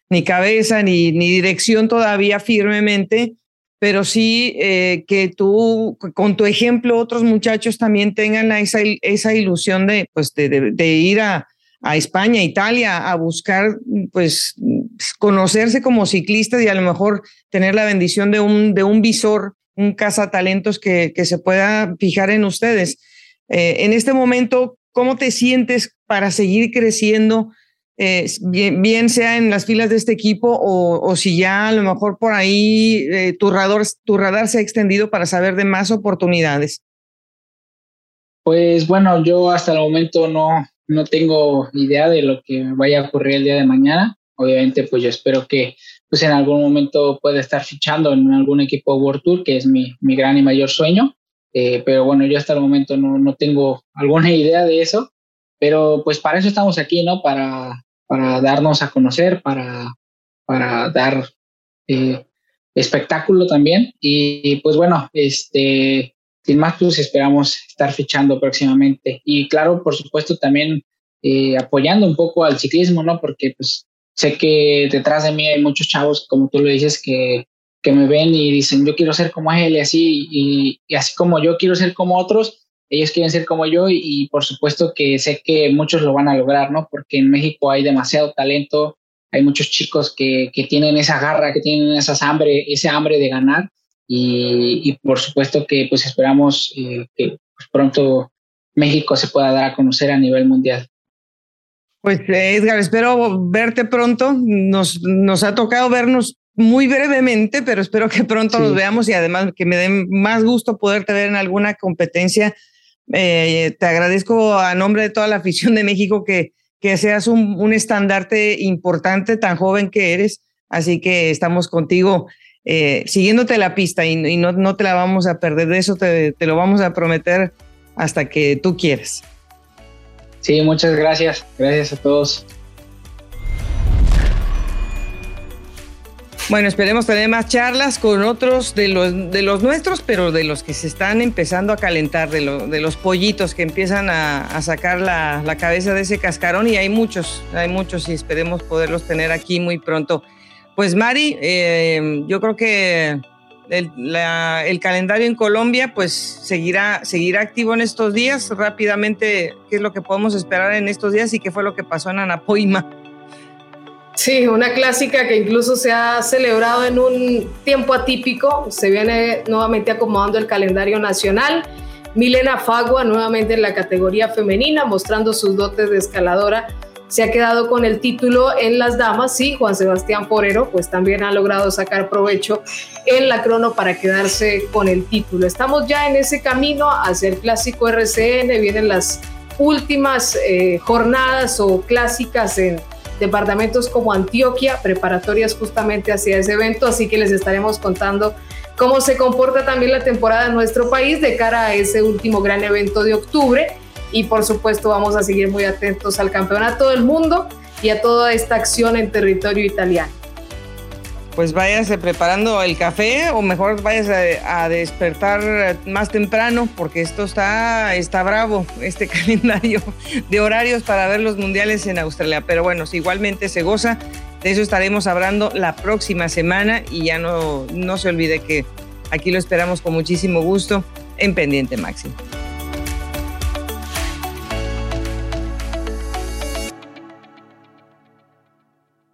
ni cabeza ni, ni dirección todavía firmemente, pero sí eh, que tú con tu ejemplo otros muchachos también tengan esa, esa ilusión de, pues de, de, ir a, a España, Italia, a buscar pues conocerse como ciclistas y a lo mejor tener la bendición de un, de un visor un cazatalentos que, que se pueda fijar en ustedes. Eh, en este momento, ¿cómo te sientes para seguir creciendo, eh, bien, sea en las filas de este equipo o, o si ya a lo mejor por ahí eh, tu, radar, tu radar se ha extendido para saber de más oportunidades? Pues bueno, yo hasta el momento no, no tengo idea de lo que vaya a ocurrir el día de mañana. Obviamente, pues yo espero que pues en algún momento puede estar fichando en algún equipo World Tour, que es mi, mi gran y mayor sueño. Eh, pero bueno, yo hasta el momento no, no, tengo alguna [laughs] idea de eso, pero pues para eso estamos aquí, ¿no? Para, para darnos a conocer, para, para dar eh, espectáculo también. Y, pues bueno, este, sin más, pues esperamos estar fichando próximamente. Y claro, por supuesto, también eh, apoyando un poco al ciclismo, ¿no? Porque pues Sé que detrás de mí hay muchos chavos, como tú lo dices, que, que me ven y dicen, yo quiero ser como él y así, y, así como yo quiero ser como otros, ellos quieren ser como yo y, por supuesto que sé que muchos lo van a lograr, ¿no? Porque en México hay demasiado talento, hay muchos chicos que, que tienen esa garra, que tienen esa hambre, ese hambre de ganar y, y por supuesto que pues esperamos eh, que pronto México se pueda dar a conocer a nivel mundial. Pues Edgar, espero verte pronto. Nos, nos ha tocado vernos muy brevemente, pero espero que pronto nos veamos y además que me den más gusto poderte ver en alguna competencia. Eh, te agradezco a nombre de toda la afición de México que, que seas un, un estandarte importante, tan joven que eres. Así que estamos contigo eh, siguiéndote la pista y, no, no, te la vamos a perder. De eso te, te lo vamos a prometer hasta que tú quieras. Sí, muchas gracias. Gracias a todos. Bueno, esperemos tener más charlas con otros de los, de los nuestros, pero de los que se están empezando a calentar, de, de los pollitos que empiezan a, sacar la, cabeza de ese cascarón y hay muchos, hay muchos y esperemos poderlos tener aquí muy pronto. Pues Mari, eh, yo creo que el, calendario en Colombia pues seguirá, seguirá activo en estos días. Rápidamente, ¿qué es lo que podemos esperar en estos días y qué fue lo que pasó en Anapoima? Sí, una clásica que incluso se ha celebrado en un tiempo atípico. Se viene nuevamente acomodando el calendario nacional. Milena Fagua nuevamente en la categoría femenina, mostrando sus dotes de escaladora. Se ha quedado con el título en las damas, sí, Juan Sebastián Porero, pues también ha logrado sacar provecho en la crono para quedarse con el título. Estamos ya en ese camino hacia el clásico RCN, vienen las últimas eh, jornadas o clásicas en departamentos como Antioquia, preparatorias justamente hacia ese evento, así que les estaremos contando cómo se comporta también la temporada en nuestro país de cara a ese último gran evento de octubre y por supuesto vamos a seguir muy atentos al campeonato del mundo y a toda esta acción en territorio italiano pues váyase preparando el café o mejor váyase a, despertar más temprano porque esto está, está bravo, este [laughs] calendario de horarios para ver los mundiales en Australia. Pero bueno, igualmente se goza, de eso estaremos hablando la próxima semana y ya no, no se olvide que aquí lo esperamos con muchísimo gusto en Pendiente Máximo.